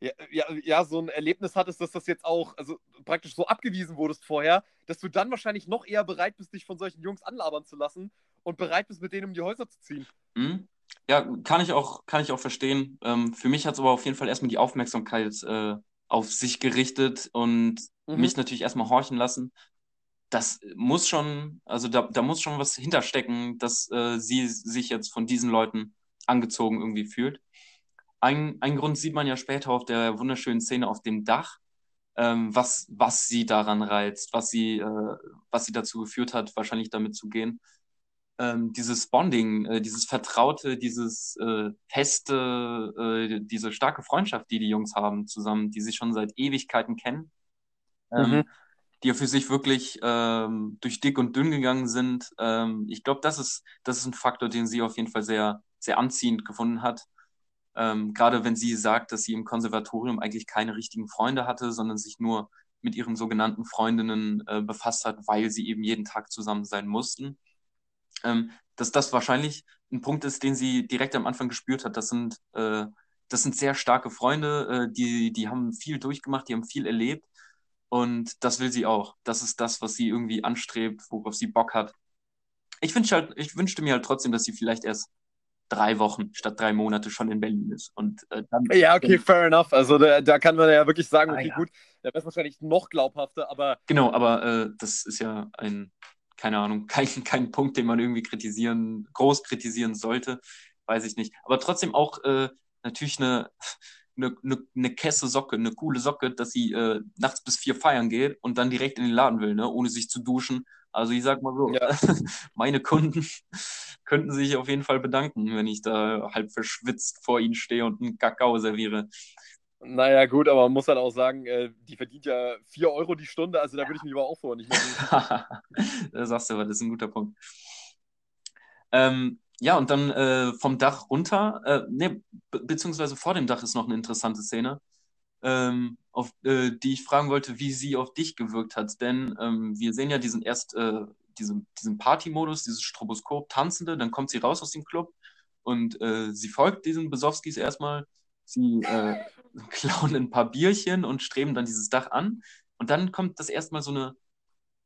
ja, ja, ja, so ein Erlebnis hattest, dass das jetzt auch, also praktisch so abgewiesen wurdest vorher, dass du dann wahrscheinlich noch eher bereit bist, dich von solchen Jungs anlabern zu lassen und bereit bist, mit denen um die Häuser zu ziehen. Mhm. Ja, kann ich auch, kann ich auch verstehen. Ähm, für mich hat es aber auf jeden Fall erstmal die Aufmerksamkeit äh, auf sich gerichtet und mhm. mich natürlich erstmal horchen lassen, das muss schon, also da, da muss schon was hinterstecken, dass äh, sie sich jetzt von diesen Leuten angezogen irgendwie fühlt. Ein, ein Grund sieht man ja später auf der wunderschönen Szene auf dem Dach, ähm, was, was sie daran reizt, was sie, äh, was sie dazu geführt hat, wahrscheinlich damit zu gehen. Ähm, dieses Bonding, äh, dieses Vertraute, dieses äh, feste, äh, diese starke Freundschaft, die die Jungs haben zusammen, die sich schon seit Ewigkeiten kennen. Ähm, mhm die für sich wirklich ähm, durch dick und dünn gegangen sind. Ähm, ich glaube, das ist, das ist ein Faktor, den sie auf jeden Fall sehr, sehr anziehend gefunden hat. Ähm, Gerade wenn sie sagt, dass sie im Konservatorium eigentlich keine richtigen Freunde hatte, sondern sich nur mit ihren sogenannten Freundinnen äh, befasst hat, weil sie eben jeden Tag zusammen sein mussten. Ähm, dass das wahrscheinlich ein Punkt ist, den sie direkt am Anfang gespürt hat. Das sind, äh, das sind sehr starke Freunde, äh, die, die haben viel durchgemacht, die haben viel erlebt und das will sie auch. Das ist das, was sie irgendwie anstrebt, worauf sie Bock hat. Ich, wünsch halt, ich wünschte mir halt trotzdem, dass sie vielleicht erst drei Wochen statt drei Monate schon in Berlin ist. Und, äh, dann, ja, okay, fair enough. Also da, da kann man ja wirklich sagen, okay, ah, ja. gut, da wäre es wahrscheinlich noch glaubhafter, aber. Genau, aber äh, das ist ja ein, keine Ahnung, kein, kein Punkt, den man irgendwie kritisieren, groß kritisieren sollte. Weiß ich nicht. Aber trotzdem auch äh, natürlich eine eine, eine, eine Kesse Socke, eine coole Socke, dass sie äh, nachts bis vier feiern geht und dann direkt in den Laden will, ne, ohne sich zu duschen. Also ich sag mal so, ja. meine Kunden könnten sich auf jeden Fall bedanken, wenn ich da halb verschwitzt vor ihnen stehe und einen Kakao serviere. Naja, gut, aber man muss halt auch sagen, äh, die verdient ja 4 Euro die Stunde, also da würde ich mich aber auch vorher nicht mehr Da sagst du aber, das ist ein guter Punkt. Ähm, ja, und dann äh, vom Dach runter, äh, ne, be beziehungsweise vor dem Dach ist noch eine interessante Szene, ähm, auf, äh, die ich fragen wollte, wie sie auf dich gewirkt hat. Denn ähm, wir sehen ja diesen erst, äh, diesen, diesen Party-Modus, dieses Stroboskop, Tanzende, dann kommt sie raus aus dem Club und äh, sie folgt diesen Besowskis erstmal. Sie äh, klauen ein paar Bierchen und streben dann dieses Dach an. Und dann kommt das erstmal so eine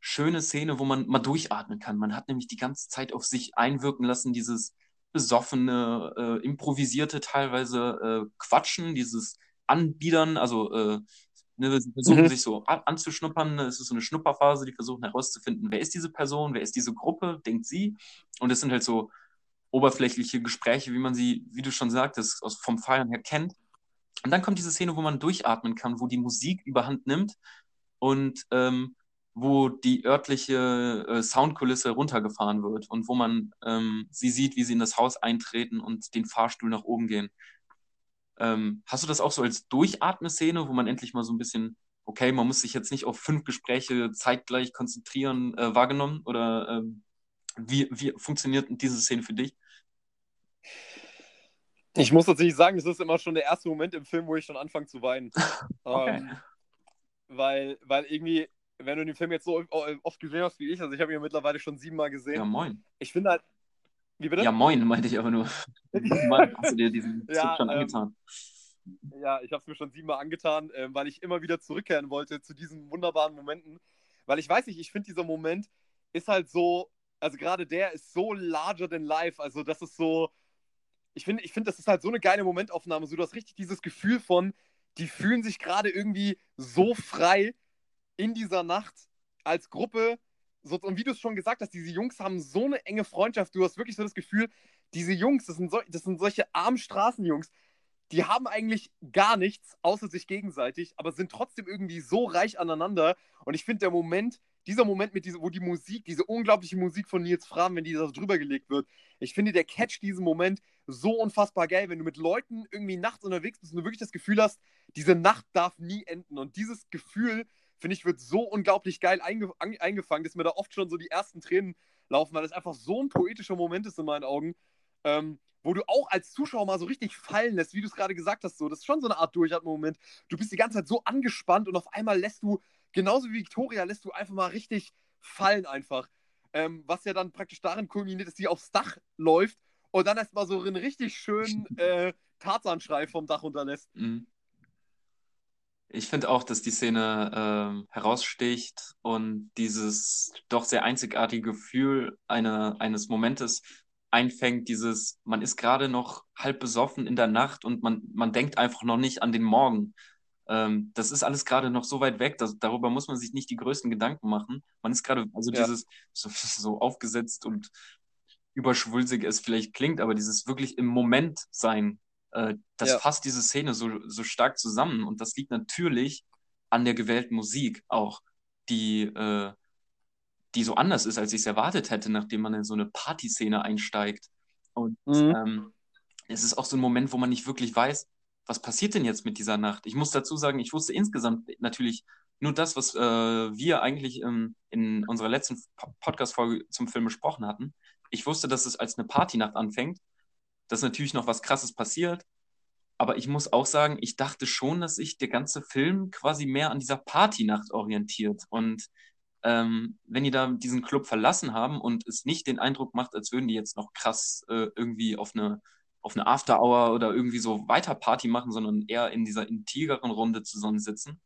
schöne Szene, wo man mal durchatmen kann. Man hat nämlich die ganze Zeit auf sich einwirken lassen, dieses besoffene, äh, improvisierte teilweise äh, Quatschen, dieses Anbiedern, also äh, ne, sie versuchen mhm. sich so anzuschnuppern, es ist so eine Schnupperphase, die versuchen herauszufinden, wer ist diese Person, wer ist diese Gruppe, denkt sie. Und es sind halt so oberflächliche Gespräche, wie man sie, wie du schon sagtest, aus, vom Feiern her kennt. Und dann kommt diese Szene, wo man durchatmen kann, wo die Musik überhand nimmt und ähm, wo die örtliche äh, Soundkulisse runtergefahren wird und wo man ähm, sie sieht, wie sie in das Haus eintreten und den Fahrstuhl nach oben gehen. Ähm, hast du das auch so als Durchatme-Szene, wo man endlich mal so ein bisschen, okay, man muss sich jetzt nicht auf fünf Gespräche zeitgleich konzentrieren, äh, wahrgenommen? Oder ähm, wie, wie funktioniert diese Szene für dich? Ich muss tatsächlich sagen, das ist immer schon der erste Moment im Film, wo ich schon anfange zu weinen. okay. ähm, weil, weil irgendwie wenn du den Film jetzt so oft gesehen hast wie ich, also ich habe ihn mittlerweile schon siebenmal gesehen. Ja, moin. Ich finde halt. Wie bitte? Ja, moin, meinte ich aber nur. Mann, hast du dir diesen ja, schon ähm, angetan? ja, ich habe es mir schon siebenmal angetan, äh, weil ich immer wieder zurückkehren wollte zu diesen wunderbaren Momenten. Weil ich weiß nicht, ich finde, dieser Moment ist halt so, also gerade der ist so larger than life. Also, das ist so, ich finde, ich find, das ist halt so eine geile Momentaufnahme. So, du hast richtig dieses Gefühl von, die fühlen sich gerade irgendwie so frei in dieser Nacht als Gruppe. So, und wie du es schon gesagt hast, diese Jungs haben so eine enge Freundschaft. Du hast wirklich so das Gefühl, diese Jungs, das sind, so, das sind solche armen Straßenjungs, die haben eigentlich gar nichts außer sich gegenseitig, aber sind trotzdem irgendwie so reich aneinander. Und ich finde, der Moment, dieser Moment, mit dieser, wo die Musik, diese unglaubliche Musik von Nils Fram, wenn die da drüber gelegt wird, ich finde, der catcht diesen Moment so unfassbar geil, wenn du mit Leuten irgendwie nachts unterwegs bist und du wirklich das Gefühl hast, diese Nacht darf nie enden. Und dieses Gefühl, finde ich, wird so unglaublich geil einge eingefangen, dass mir da oft schon so die ersten Tränen laufen, weil das einfach so ein poetischer Moment ist in meinen Augen. Ähm, wo du auch als Zuschauer mal so richtig fallen lässt, wie du es gerade gesagt hast. So. Das ist schon so eine Art Durchatmen-Moment. Du bist die ganze Zeit so angespannt und auf einmal lässt du, genauso wie Victoria, lässt du einfach mal richtig fallen einfach. Ähm, was ja dann praktisch darin kulminiert, dass sie aufs Dach läuft und dann erstmal so einen richtig schönen äh, Tarzanschrei vom Dach unterlässt. Mhm. Ich finde auch, dass die Szene äh, heraussticht und dieses doch sehr einzigartige Gefühl eine, eines Momentes einfängt, dieses, man ist gerade noch halb besoffen in der Nacht und man, man denkt einfach noch nicht an den Morgen. Ähm, das ist alles gerade noch so weit weg, dass, darüber muss man sich nicht die größten Gedanken machen. Man ist gerade, also ja. dieses so, so aufgesetzt und überschwulsig es vielleicht klingt, aber dieses wirklich im Moment sein, äh, das ja. fasst diese Szene so, so stark zusammen. Und das liegt natürlich an der gewählten Musik auch, die, äh, die so anders ist, als ich es erwartet hätte, nachdem man in so eine Partyszene einsteigt. Und mhm. ähm, es ist auch so ein Moment, wo man nicht wirklich weiß, was passiert denn jetzt mit dieser Nacht? Ich muss dazu sagen, ich wusste insgesamt natürlich nur das, was äh, wir eigentlich ähm, in unserer letzten Podcast-Folge zum Film besprochen hatten. Ich wusste, dass es als eine Partynacht anfängt, dass natürlich noch was Krasses passiert. Aber ich muss auch sagen, ich dachte schon, dass sich der ganze Film quasi mehr an dieser Partynacht orientiert. Und ähm, wenn die da diesen Club verlassen haben und es nicht den Eindruck macht, als würden die jetzt noch krass äh, irgendwie auf eine, auf eine After-Hour oder irgendwie so weiter Party machen, sondern eher in dieser intigeren Runde zusammensitzen,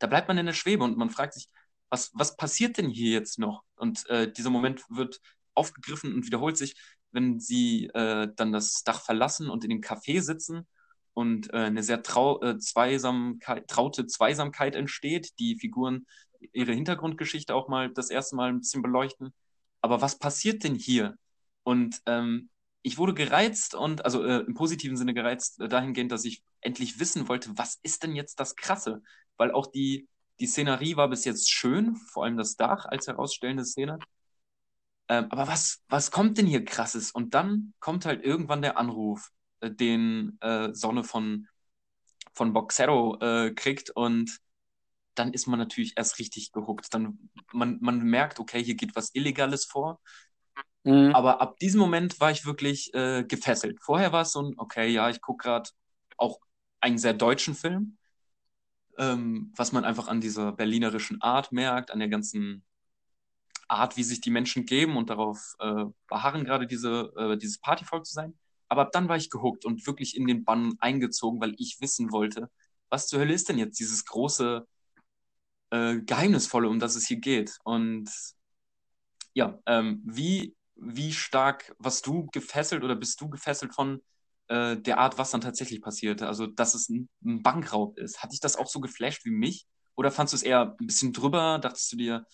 da bleibt man in der Schwebe und man fragt sich, was, was passiert denn hier jetzt noch? Und äh, dieser Moment wird aufgegriffen und wiederholt sich, wenn sie äh, dann das Dach verlassen und in dem Café sitzen und äh, eine sehr trau äh, Zweisamkeit, traute Zweisamkeit entsteht. Die Figuren ihre Hintergrundgeschichte auch mal das erste Mal ein bisschen beleuchten. Aber was passiert denn hier? Und ähm, ich wurde gereizt und, also äh, im positiven Sinne gereizt, äh, dahingehend, dass ich endlich wissen wollte, was ist denn jetzt das Krasse? Weil auch die, die Szenerie war bis jetzt schön, vor allem das Dach als herausstellende Szene. Ähm, aber was, was kommt denn hier krasses? Und dann kommt halt irgendwann der Anruf, äh, den äh, Sonne von, von Boxero äh, kriegt und dann ist man natürlich erst richtig gehuckt. Dann man, man merkt, okay, hier geht was Illegales vor. Mhm. Aber ab diesem Moment war ich wirklich äh, gefesselt. Vorher war es so ein, okay, ja, ich gucke gerade auch einen sehr deutschen Film, ähm, was man einfach an dieser berlinerischen Art merkt, an der ganzen Art, wie sich die Menschen geben und darauf äh, beharren, gerade diese, äh, dieses Partyvolk zu sein. Aber ab dann war ich gehuckt und wirklich in den Bann eingezogen, weil ich wissen wollte, was zur Hölle ist denn jetzt dieses große äh, Geheimnisvolle, um das es hier geht. Und ja, ähm, wie, wie stark warst du gefesselt oder bist du gefesselt von äh, der Art, was dann tatsächlich passierte? Also, dass es ein, ein Bankraub ist. Hat dich das auch so geflasht wie mich? Oder fandest du es eher ein bisschen drüber? Dachtest du dir,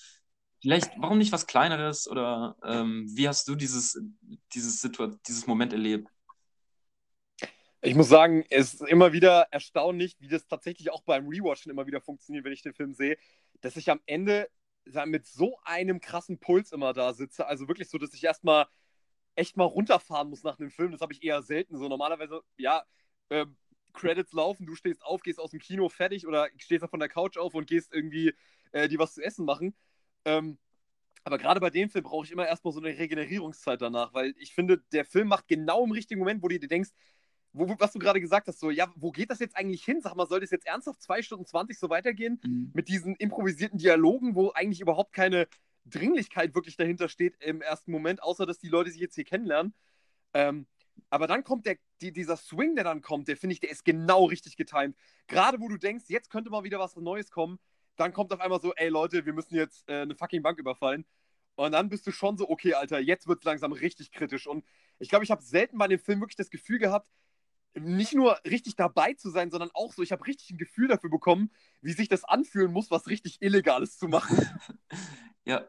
vielleicht, warum nicht was Kleineres? Oder ähm, wie hast du dieses, dieses, dieses Moment erlebt? Ich muss sagen, es ist immer wieder erstaunlich, wie das tatsächlich auch beim Rewatchen immer wieder funktioniert, wenn ich den Film sehe, dass ich am Ende mit so einem krassen Puls immer da sitze. Also wirklich so, dass ich erstmal echt mal runterfahren muss nach dem Film. Das habe ich eher selten. So normalerweise, ja, äh, Credits laufen, du stehst auf, gehst aus dem Kino fertig oder stehst da von der Couch auf und gehst irgendwie äh, dir was zu essen machen. Ähm, aber gerade bei dem Film brauche ich immer erstmal so eine Regenerierungszeit danach, weil ich finde, der Film macht genau im richtigen Moment, wo du dir denkst, wo, was du gerade gesagt hast, so, ja, wo geht das jetzt eigentlich hin? Sag mal, soll das jetzt ernsthaft 2 Stunden 20 so weitergehen? Mhm. Mit diesen improvisierten Dialogen, wo eigentlich überhaupt keine Dringlichkeit wirklich dahinter steht im ersten Moment, außer dass die Leute sich jetzt hier kennenlernen. Ähm, aber dann kommt der, die, dieser Swing, der dann kommt, der finde ich, der ist genau richtig getimt. Gerade wo du denkst, jetzt könnte mal wieder was Neues kommen, dann kommt auf einmal so, ey Leute, wir müssen jetzt äh, eine fucking Bank überfallen. Und dann bist du schon so, okay, Alter, jetzt wird es langsam richtig kritisch. Und ich glaube, ich habe selten bei dem Film wirklich das Gefühl gehabt, nicht nur richtig dabei zu sein, sondern auch so, ich habe richtig ein Gefühl dafür bekommen, wie sich das anfühlen muss, was richtig Illegales zu machen. ja.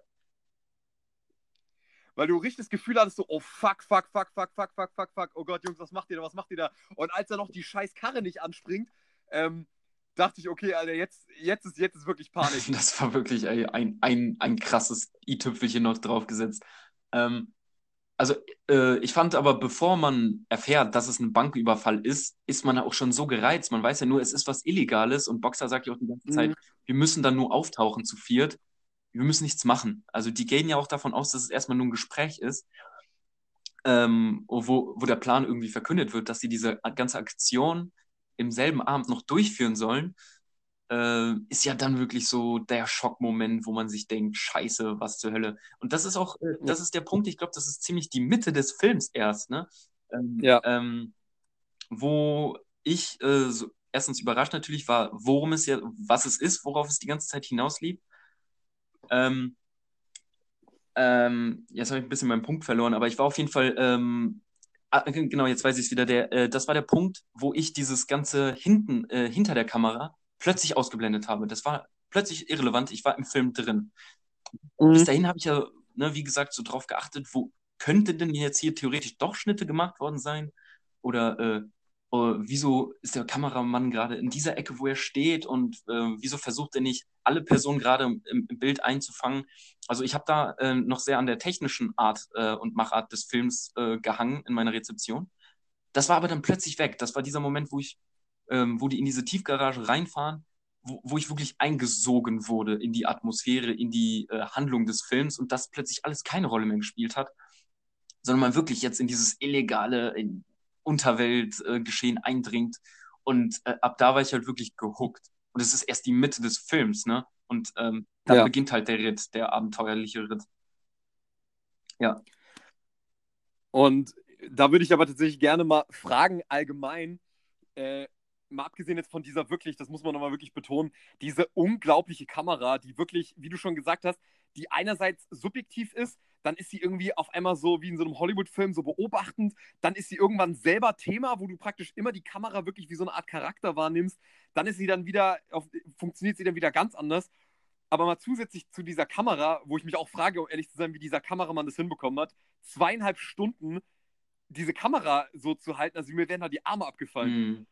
Weil du richtig das Gefühl hattest, so, oh fuck, fuck, fuck, fuck, fuck, fuck, fuck, fuck, oh Gott, Jungs, was macht ihr da, was macht ihr da? Und als er noch die scheiß Karre nicht anspringt, ähm, dachte ich, okay, Alter, jetzt, jetzt, ist, jetzt ist wirklich Panik. Das war wirklich ey, ein, ein, ein krasses i-Tüpfelchen noch draufgesetzt. Ähm, also äh, ich fand aber, bevor man erfährt, dass es ein Banküberfall ist, ist man auch schon so gereizt. Man weiß ja nur, es ist was Illegales und Boxer sagt ja auch die ganze Zeit, mhm. wir müssen dann nur auftauchen zu viert. Wir müssen nichts machen. Also die gehen ja auch davon aus, dass es erstmal nur ein Gespräch ist, ähm, wo, wo der Plan irgendwie verkündet wird, dass sie diese ganze Aktion im selben Abend noch durchführen sollen, äh, ist ja dann wirklich so der Schockmoment, wo man sich denkt, scheiße, was zur Hölle. Und das ist auch, äh, das ist der Punkt, ich glaube, das ist ziemlich die Mitte des Films erst, ne? Ähm, ja. Ähm, wo ich äh, so, erstens überrascht natürlich war, worum es ja, was es ist, worauf es die ganze Zeit hinauslief. Ähm, ähm, jetzt habe ich ein bisschen meinen Punkt verloren, aber ich war auf jeden Fall ähm, genau, jetzt weiß ich es wieder. Der, äh, das war der Punkt, wo ich dieses ganze hinten, äh, hinter der Kamera plötzlich ausgeblendet habe. Das war plötzlich irrelevant. Ich war im Film drin. Mhm. Bis dahin habe ich ja, ne, wie gesagt, so drauf geachtet, wo könnte denn jetzt hier theoretisch doch Schnitte gemacht worden sein? Oder äh, uh, wieso ist der Kameramann gerade in dieser Ecke, wo er steht und uh, wieso versucht er nicht, alle Personen gerade im, im Bild einzufangen? Also ich habe da uh, noch sehr an der technischen Art und Machart des Films gehangen in meiner Rezeption. Das war aber dann plötzlich weg. Das war dieser Moment, wo ich, ähm, wo die in diese Tiefgarage reinfahren, wo, wo, ich wirklich eingesogen wurde in die Atmosphäre, in die Handlung des Films und das plötzlich alles keine Rolle mehr gespielt hat sondern man wirklich jetzt in dieses illegale, in Unterweltgeschehen äh, eindringt. Und äh, ab da war ich halt wirklich gehuckt. Und es ist erst die Mitte des Films, ne? Und ähm, dann ja. beginnt halt der Ritt, der abenteuerliche Ritt. Ja. Und da würde ich aber tatsächlich gerne mal fragen, allgemein, äh, mal abgesehen jetzt von dieser wirklich, das muss man nochmal wirklich betonen, diese unglaubliche Kamera, die wirklich, wie du schon gesagt hast, die einerseits subjektiv ist, dann ist sie irgendwie auf einmal so wie in so einem Hollywood-Film so beobachtend, dann ist sie irgendwann selber Thema, wo du praktisch immer die Kamera wirklich wie so eine Art Charakter wahrnimmst, dann ist sie dann wieder, auf, funktioniert sie dann wieder ganz anders. Aber mal zusätzlich zu dieser Kamera, wo ich mich auch frage, um ehrlich zu sein, wie dieser Kameramann das hinbekommen hat, zweieinhalb Stunden diese Kamera so zu halten, also mir wären da die Arme abgefallen. Mhm.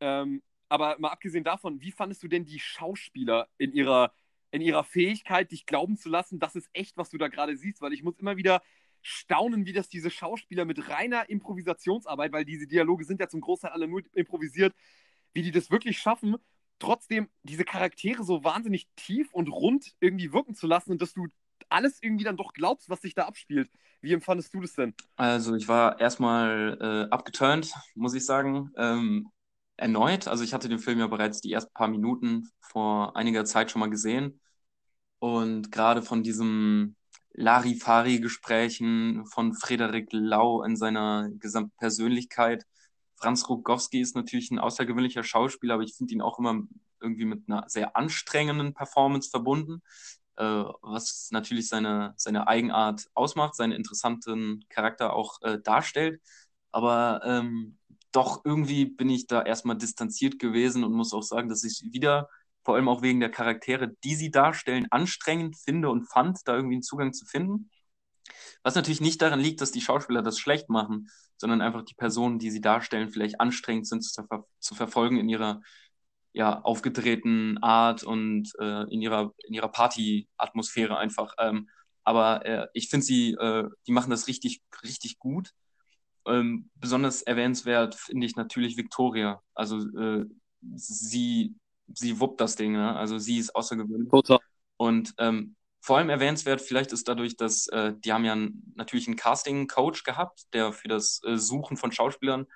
Ähm, aber mal abgesehen davon, wie fandest du denn die Schauspieler in ihrer in ihrer Fähigkeit, dich glauben zu lassen, das ist echt, was du da gerade siehst, weil ich muss immer wieder staunen, wie das diese Schauspieler mit reiner Improvisationsarbeit, weil diese Dialoge sind ja zum Großteil alle nur improvisiert, wie die das wirklich schaffen, trotzdem diese Charaktere so wahnsinnig tief und rund irgendwie wirken zu lassen und dass du alles irgendwie dann doch glaubst, was sich da abspielt. Wie empfandest du das denn? Also ich war erstmal äh, abgeturnt, muss ich sagen. Ähm, erneut. Also ich hatte den Film ja bereits die ersten paar Minuten vor einiger Zeit schon mal gesehen. Und gerade von diesem Larifari-Gesprächen von Frederik Lau in seiner gesamten Persönlichkeit. Franz Rogowski ist natürlich ein außergewöhnlicher Schauspieler, aber ich finde ihn auch immer irgendwie mit einer sehr anstrengenden Performance verbunden, äh, was natürlich seine, seine Eigenart ausmacht, seinen interessanten Charakter auch äh, darstellt. Aber ähm, doch irgendwie bin ich da erstmal distanziert gewesen und muss auch sagen, dass ich wieder, vor allem auch wegen der Charaktere, die sie darstellen, anstrengend finde und fand, da irgendwie einen Zugang zu finden. Was natürlich nicht daran liegt, dass die Schauspieler das schlecht machen, sondern einfach die Personen, die sie darstellen, vielleicht anstrengend sind zu, ver zu verfolgen in ihrer ja, aufgedrehten Art und äh, in ihrer, in ihrer Party-Atmosphäre einfach. Ähm, aber äh, ich finde sie, äh, die machen das richtig, richtig gut. Ähm, besonders erwähnenswert finde ich natürlich Victoria. Also äh, sie, sie wuppt das Ding, ne? also sie ist außergewöhnlich. Total. Und ähm, vor allem erwähnenswert vielleicht ist dadurch, dass äh, die haben ja natürlich einen Casting-Coach gehabt, der für das äh, Suchen von Schauspielern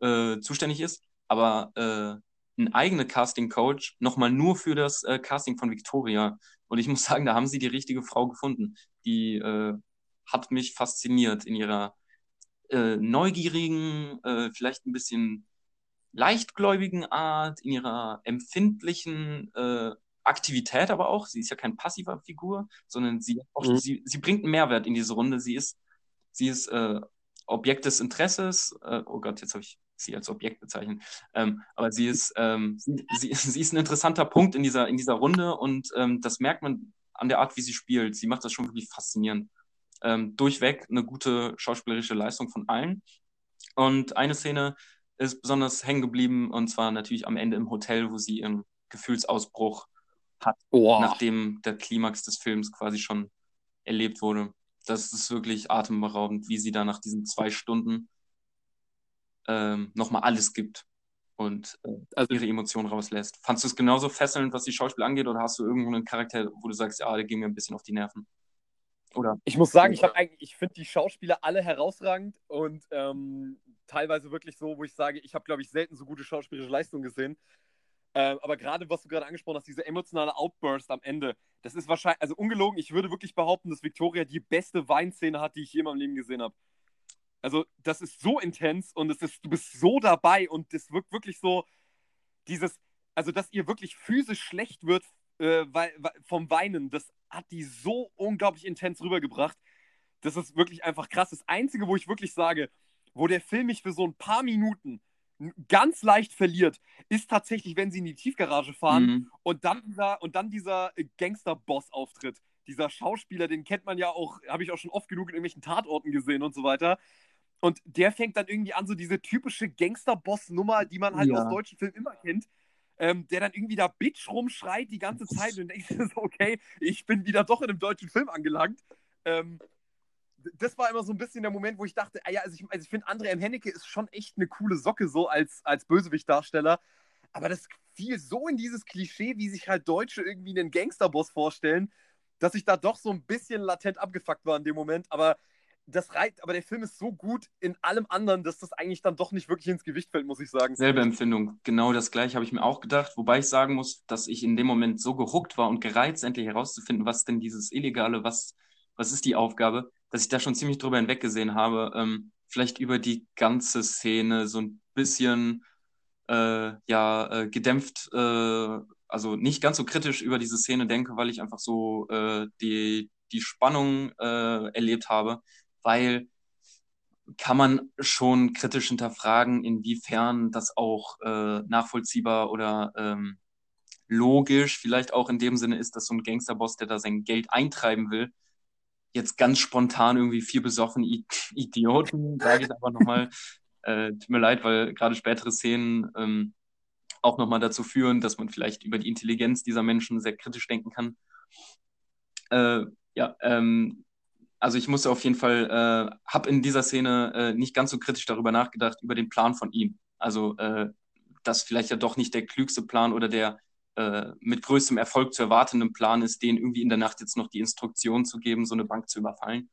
äh, zuständig ist, aber äh, ein eigener Casting-Coach nochmal nur für das äh, Casting von Victoria. Und ich muss sagen, da haben sie die richtige Frau gefunden. Die äh, hat mich fasziniert in ihrer neugierigen, vielleicht ein bisschen leichtgläubigen Art, in ihrer empfindlichen äh, Aktivität aber auch. Sie ist ja kein passiver Figur, sondern sie, auch, mhm. sie, sie bringt einen Mehrwert in diese Runde. Sie ist, sie ist äh, Objekt des Interesses. Äh, oh Gott, jetzt habe ich sie als Objekt bezeichnet. Ähm, aber sie ist, ähm, sie, sie, ist ein interessanter Punkt in dieser, in dieser Runde und ähm, das merkt man an der Art, wie sie spielt. Sie macht das schon wirklich faszinierend. Ähm, durchweg eine gute schauspielerische Leistung von allen. Und eine Szene ist besonders hängen geblieben und zwar natürlich am Ende im Hotel, wo sie ihren Gefühlsausbruch hat, oh. nachdem der Klimax des Films quasi schon erlebt wurde. Das ist wirklich atemberaubend, wie sie da nach diesen zwei Stunden ähm, nochmal alles gibt und äh, also, ihre Emotionen rauslässt. Fandest du es genauso fesselnd, was die Schauspiel angeht, oder hast du irgendeinen Charakter, wo du sagst, ja, der ging mir ein bisschen auf die Nerven? Oder? Ich muss sagen, ich, ich finde die Schauspieler alle herausragend und ähm, teilweise wirklich so, wo ich sage, ich habe, glaube ich, selten so gute schauspielerische Leistungen gesehen. Ähm, aber gerade, was du gerade angesprochen hast, diese emotionale Outburst am Ende, das ist wahrscheinlich, also ungelogen, ich würde wirklich behaupten, dass Victoria die beste Weinszene hat, die ich je in meinem Leben gesehen habe. Also, das ist so intens und es ist, du bist so dabei und es wirkt wirklich so, dieses, also, dass ihr wirklich physisch schlecht wird äh, weil, vom Weinen, das hat die so unglaublich intens rübergebracht. Das ist wirklich einfach krass. Das Einzige, wo ich wirklich sage, wo der Film mich für so ein paar Minuten ganz leicht verliert, ist tatsächlich, wenn sie in die Tiefgarage fahren mhm. und dann dieser, und dann dieser Gangster-Boss auftritt. Dieser Schauspieler, den kennt man ja auch, habe ich auch schon oft genug in irgendwelchen Tatorten gesehen und so weiter. Und der fängt dann irgendwie an, so diese typische Gangster-Boss-Nummer, die man halt ja. aus deutschen Filmen immer kennt. Ähm, der dann irgendwie da Bitch rumschreit die ganze Zeit und denkst so, okay, ich bin wieder doch in einem deutschen Film angelangt. Ähm, das war immer so ein bisschen der Moment, wo ich dachte, ah ja, also ich, also ich finde, André M. Hennecke ist schon echt eine coole Socke, so als, als Bösewicht-Darsteller. Aber das fiel so in dieses Klischee, wie sich halt Deutsche irgendwie einen Gangsterboss vorstellen, dass ich da doch so ein bisschen latent abgefuckt war in dem Moment. Aber das reicht, aber der Film ist so gut in allem anderen, dass das eigentlich dann doch nicht wirklich ins Gewicht fällt, muss ich sagen. Selbe Empfindung. Genau das gleiche habe ich mir auch gedacht, wobei ich sagen muss, dass ich in dem Moment so gehuckt war und gereizt, endlich herauszufinden, was denn dieses Illegale, was, was ist die Aufgabe, dass ich da schon ziemlich drüber hinweggesehen habe. Ähm, vielleicht über die ganze Szene so ein bisschen äh, ja, äh, gedämpft, äh, also nicht ganz so kritisch über diese Szene denke, weil ich einfach so äh, die, die Spannung äh, erlebt habe, weil kann man schon kritisch hinterfragen, inwiefern das auch äh, nachvollziehbar oder ähm, logisch vielleicht auch in dem Sinne ist, dass so ein Gangsterboss, der da sein Geld eintreiben will, jetzt ganz spontan irgendwie vier besoffene Idioten, sage ich aber nochmal. Äh, tut mir leid, weil gerade spätere Szenen ähm, auch nochmal dazu führen, dass man vielleicht über die Intelligenz dieser Menschen sehr kritisch denken kann. Äh, ja, ähm, also ich musste auf jeden Fall, äh, habe in dieser Szene äh, nicht ganz so kritisch darüber nachgedacht, über den Plan von ihm. Also, äh, dass vielleicht ja doch nicht der klügste Plan oder der äh, mit größtem Erfolg zu erwartenden Plan ist, denen irgendwie in der Nacht jetzt noch die Instruktion zu geben, so eine Bank zu überfallen.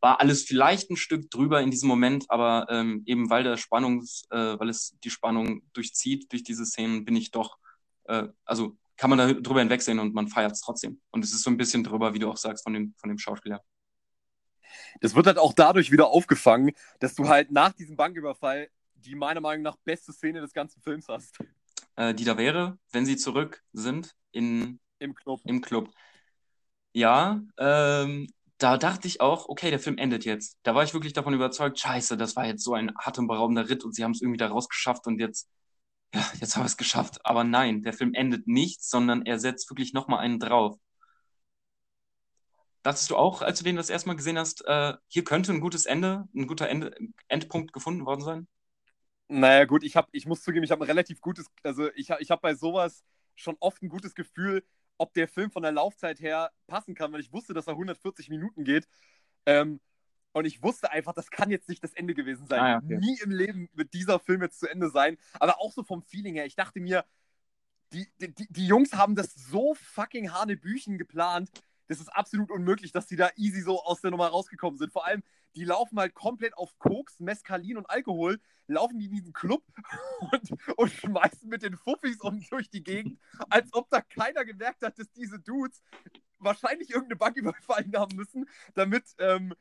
War alles vielleicht ein Stück drüber in diesem Moment, aber ähm, eben weil der Spannungs, äh, weil es die Spannung durchzieht durch diese Szenen, bin ich doch, äh, also kann man da drüber hinwegsehen und man feiert es trotzdem. Und es ist so ein bisschen drüber, wie du auch sagst, von dem, von dem Schauspieler. Das wird halt auch dadurch wieder aufgefangen, dass du halt nach diesem Banküberfall die meiner Meinung nach beste Szene des ganzen Films hast äh, die da wäre, wenn sie zurück sind in, im Club. Im Club. Ja, ähm, da dachte ich auch, okay, der Film endet jetzt. Da war ich wirklich davon überzeugt, scheiße, das war jetzt so ein atemberaubender Ritt und sie haben es irgendwie da rausgeschafft und jetzt, ja, jetzt haben wir es geschafft. Aber nein, der Film endet nicht, sondern er setzt wirklich nochmal einen drauf. Dachtest du auch, als du den das erste Mal gesehen hast, äh, hier könnte ein gutes Ende, ein guter Ende, Endpunkt gefunden worden sein? Naja, gut, ich, hab, ich muss zugeben, ich habe ein relativ gutes, also ich, ich habe bei sowas schon oft ein gutes Gefühl, ob der Film von der Laufzeit her passen kann, weil ich wusste, dass er 140 Minuten geht. Ähm, und ich wusste einfach, das kann jetzt nicht das Ende gewesen sein. Ah, okay. Nie im Leben wird dieser Film jetzt zu Ende sein. Aber auch so vom Feeling her, ich dachte mir, die, die, die Jungs haben das so fucking Hanebüchen geplant. Das ist absolut unmöglich, dass die da easy so aus der Nummer rausgekommen sind. Vor allem, die laufen halt komplett auf Koks, Mescalin und Alkohol, laufen die in diesen Club und, und schmeißen mit den Fuffis um durch die Gegend, als ob da keiner gemerkt hat, dass diese Dudes wahrscheinlich irgendeine Bank überfallen haben müssen, damit, ähm,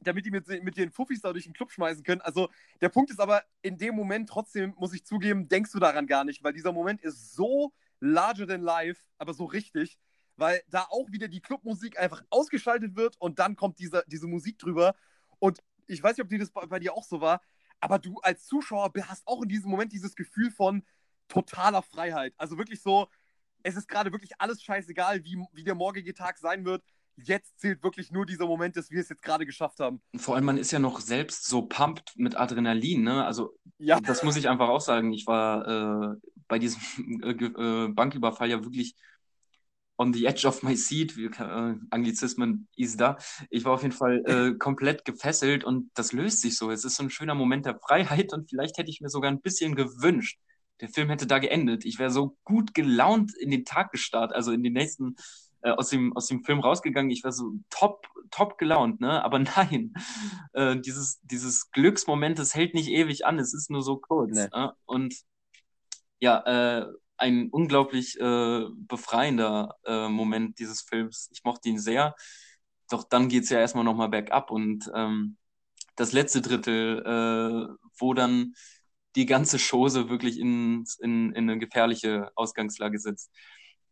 damit die mit, mit den Fuffis da durch den Club schmeißen können. Also der Punkt ist aber, in dem Moment trotzdem, muss ich zugeben, denkst du daran gar nicht, weil dieser Moment ist so larger than life, aber so richtig, weil da auch wieder die Clubmusik einfach ausgeschaltet wird und dann kommt diese, diese Musik drüber. Und ich weiß nicht, ob die das bei, bei dir auch so war, aber du als Zuschauer hast auch in diesem Moment dieses Gefühl von totaler Freiheit. Also wirklich so, es ist gerade wirklich alles scheißegal, wie, wie der morgige Tag sein wird jetzt zählt wirklich nur dieser Moment, dass wir es jetzt gerade geschafft haben. Vor allem, man ist ja noch selbst so pumped mit Adrenalin, ne? Also, ja. das muss ich einfach auch sagen. Ich war äh, bei diesem äh, Banküberfall ja wirklich on the edge of my seat, wie, äh, Anglizismen ist da. Ich war auf jeden Fall äh, komplett gefesselt und das löst sich so. Es ist so ein schöner Moment der Freiheit und vielleicht hätte ich mir sogar ein bisschen gewünscht, der Film hätte da geendet. Ich wäre so gut gelaunt in den Tag gestartet, also in den nächsten äh, aus, dem, aus dem Film rausgegangen. Ich war so top, top gelaunt, ne? Aber nein, äh, dieses, dieses Glücksmoment, das hält nicht ewig an, es ist nur so kurz. Nee. Äh? Und ja, äh, ein unglaublich äh, befreiender äh, Moment dieses Films. Ich mochte ihn sehr. Doch dann geht es ja erstmal nochmal bergab und ähm, das letzte Drittel, äh, wo dann die ganze Chose wirklich in, in, in eine gefährliche Ausgangslage sitzt,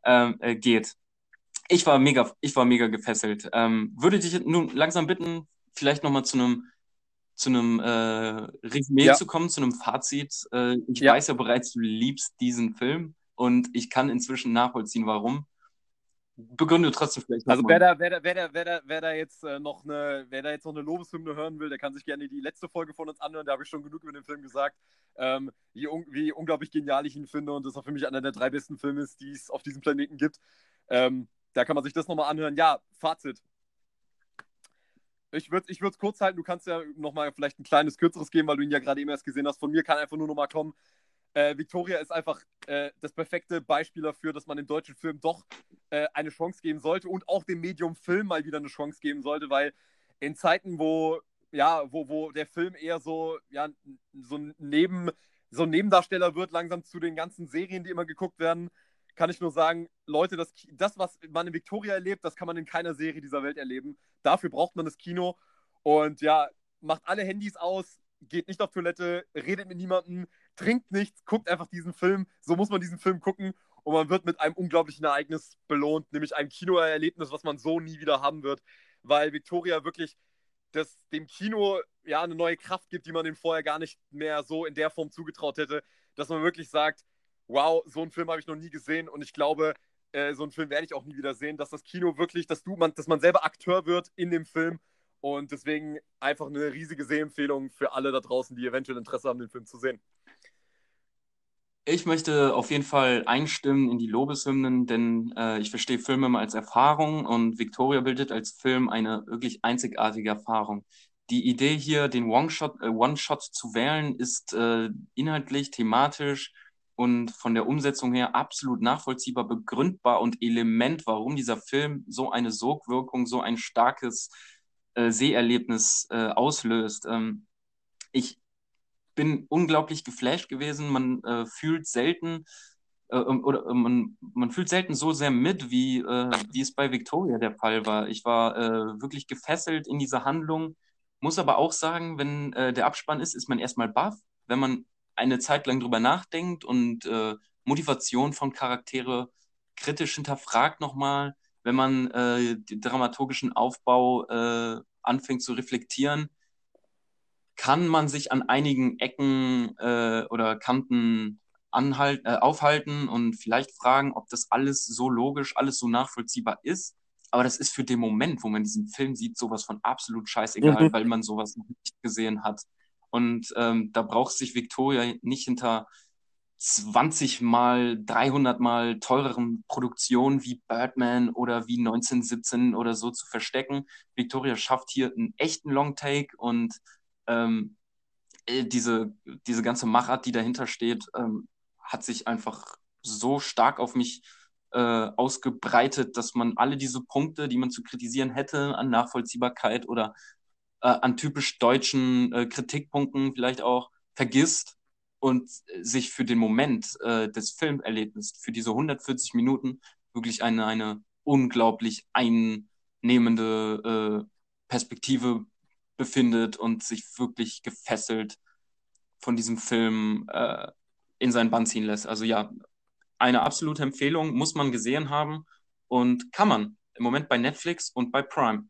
ähm, äh, geht ich war mega, ich war mega gefesselt. Ähm, würde dich nun langsam bitten, vielleicht nochmal zu einem zu einem äh, Resümee ja. zu kommen, zu einem Fazit. Äh, ich ja. weiß ja bereits, du liebst diesen Film und ich kann inzwischen nachvollziehen, warum. Begründe trotzdem vielleicht. Also wer da, wer da, wer da, wer da, wer da jetzt äh, noch eine, wer da jetzt noch eine Lobeshymne hören will, der kann sich gerne die letzte Folge von uns anhören. Da habe ich schon genug über den Film gesagt, ähm, wie, un wie unglaublich genial ich ihn finde und das auch für mich einer der drei besten Filme ist, die es auf diesem Planeten gibt. Ähm, da kann man sich das nochmal anhören. Ja, Fazit. Ich würde es kurz halten. Du kannst ja nochmal vielleicht ein kleines, kürzeres geben, weil du ihn ja gerade eben erst gesehen hast. Von mir kann einfach nur nochmal kommen. Äh, Victoria ist einfach äh, das perfekte Beispiel dafür, dass man dem deutschen Film doch äh, eine Chance geben sollte und auch dem Medium Film mal wieder eine Chance geben sollte, weil in Zeiten, wo, ja, wo, wo der Film eher so, ja, so Neben, so ein Nebendarsteller wird, langsam zu den ganzen Serien, die immer geguckt werden, kann ich nur sagen, Leute, das, das, was man in Victoria erlebt, das kann man in keiner Serie dieser Welt erleben. Dafür braucht man das Kino. Und ja, macht alle Handys aus, geht nicht auf Toilette, redet mit niemandem, trinkt nichts, guckt einfach diesen Film. So muss man diesen Film gucken. Und man wird mit einem unglaublichen Ereignis belohnt, nämlich einem Kinoerlebnis, was man so nie wieder haben wird. Weil Victoria wirklich das, dem Kino ja eine neue Kraft gibt, die man dem vorher gar nicht mehr so in der Form zugetraut hätte. Dass man wirklich sagt, wow, so einen Film habe ich noch nie gesehen und ich glaube, äh, so einen Film werde ich auch nie wieder sehen, dass das Kino wirklich, dass du, man, dass man selber Akteur wird in dem Film und deswegen einfach eine riesige Sehempfehlung für alle da draußen, die eventuell Interesse haben, den Film zu sehen. Ich möchte auf jeden Fall einstimmen in die Lobeshymnen, denn äh, ich verstehe Filme immer als Erfahrung und Victoria bildet als Film eine wirklich einzigartige Erfahrung. Die Idee hier, den One-Shot äh, One zu wählen, ist äh, inhaltlich, thematisch und von der Umsetzung her absolut nachvollziehbar, begründbar und Element, warum dieser Film so eine Sogwirkung, so ein starkes äh, Seherlebnis äh, auslöst. Ähm, ich bin unglaublich geflasht gewesen. Man äh, fühlt selten äh, oder äh, man, man fühlt selten so sehr mit, wie, äh, wie es bei Victoria der Fall war. Ich war wirklich gefesselt in dieser Handlung. Muss aber auch sagen, wenn der Abspann ist, ist man erstmal baff. Wenn man eine Zeit lang drüber nachdenkt und äh, Motivation von Charaktere kritisch hinterfragt nochmal, wenn man äh, den dramaturgischen Aufbau äh, anfängt zu reflektieren, kann man sich an einigen Ecken äh, oder Kanten anhalt, äh, aufhalten und vielleicht fragen, ob das alles so logisch, alles so nachvollziehbar ist. Aber das ist für den Moment, wo man diesen Film sieht, sowas von absolut scheißegal, mhm. weil man sowas noch nicht gesehen hat. Und ähm, da braucht sich Victoria nicht hinter 20 mal, 300 mal teureren Produktionen wie Birdman oder wie 1917 oder so zu verstecken. Victoria schafft hier einen echten Longtake und ähm, äh, diese, diese ganze Machart, die dahinter steht, ähm, hat sich einfach so stark auf mich äh, ausgebreitet, dass man alle diese Punkte, die man zu kritisieren hätte, an Nachvollziehbarkeit oder äh, an typisch deutschen äh, Kritikpunkten vielleicht auch vergisst und sich für den Moment äh, des Filmerlebnisses, für diese 140 Minuten wirklich eine, eine unglaublich einnehmende äh, Perspektive befindet und sich wirklich gefesselt von diesem Film äh, in seinen Bann ziehen lässt. Also ja, eine absolute Empfehlung, muss man gesehen haben und kann man im Moment bei Netflix und bei Prime.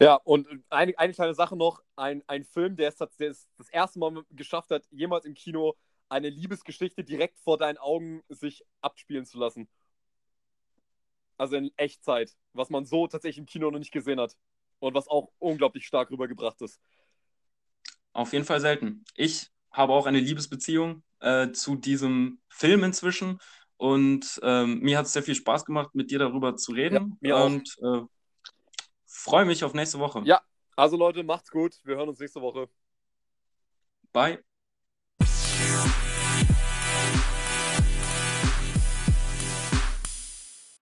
Ja, und eine, eine kleine Sache noch: ein, ein Film, der es, der es das erste Mal geschafft hat, jemals im Kino eine Liebesgeschichte direkt vor deinen Augen sich abspielen zu lassen. Also in Echtzeit, was man so tatsächlich im Kino noch nicht gesehen hat. Und was auch unglaublich stark rübergebracht ist. Auf jeden Fall selten. Ich habe auch eine Liebesbeziehung äh, zu diesem Film inzwischen. Und ähm, mir hat es sehr viel Spaß gemacht, mit dir darüber zu reden. Ja, mir und äh, freue mich auf nächste Woche. Ja, also Leute, macht's gut. Wir hören uns nächste Woche. Bye.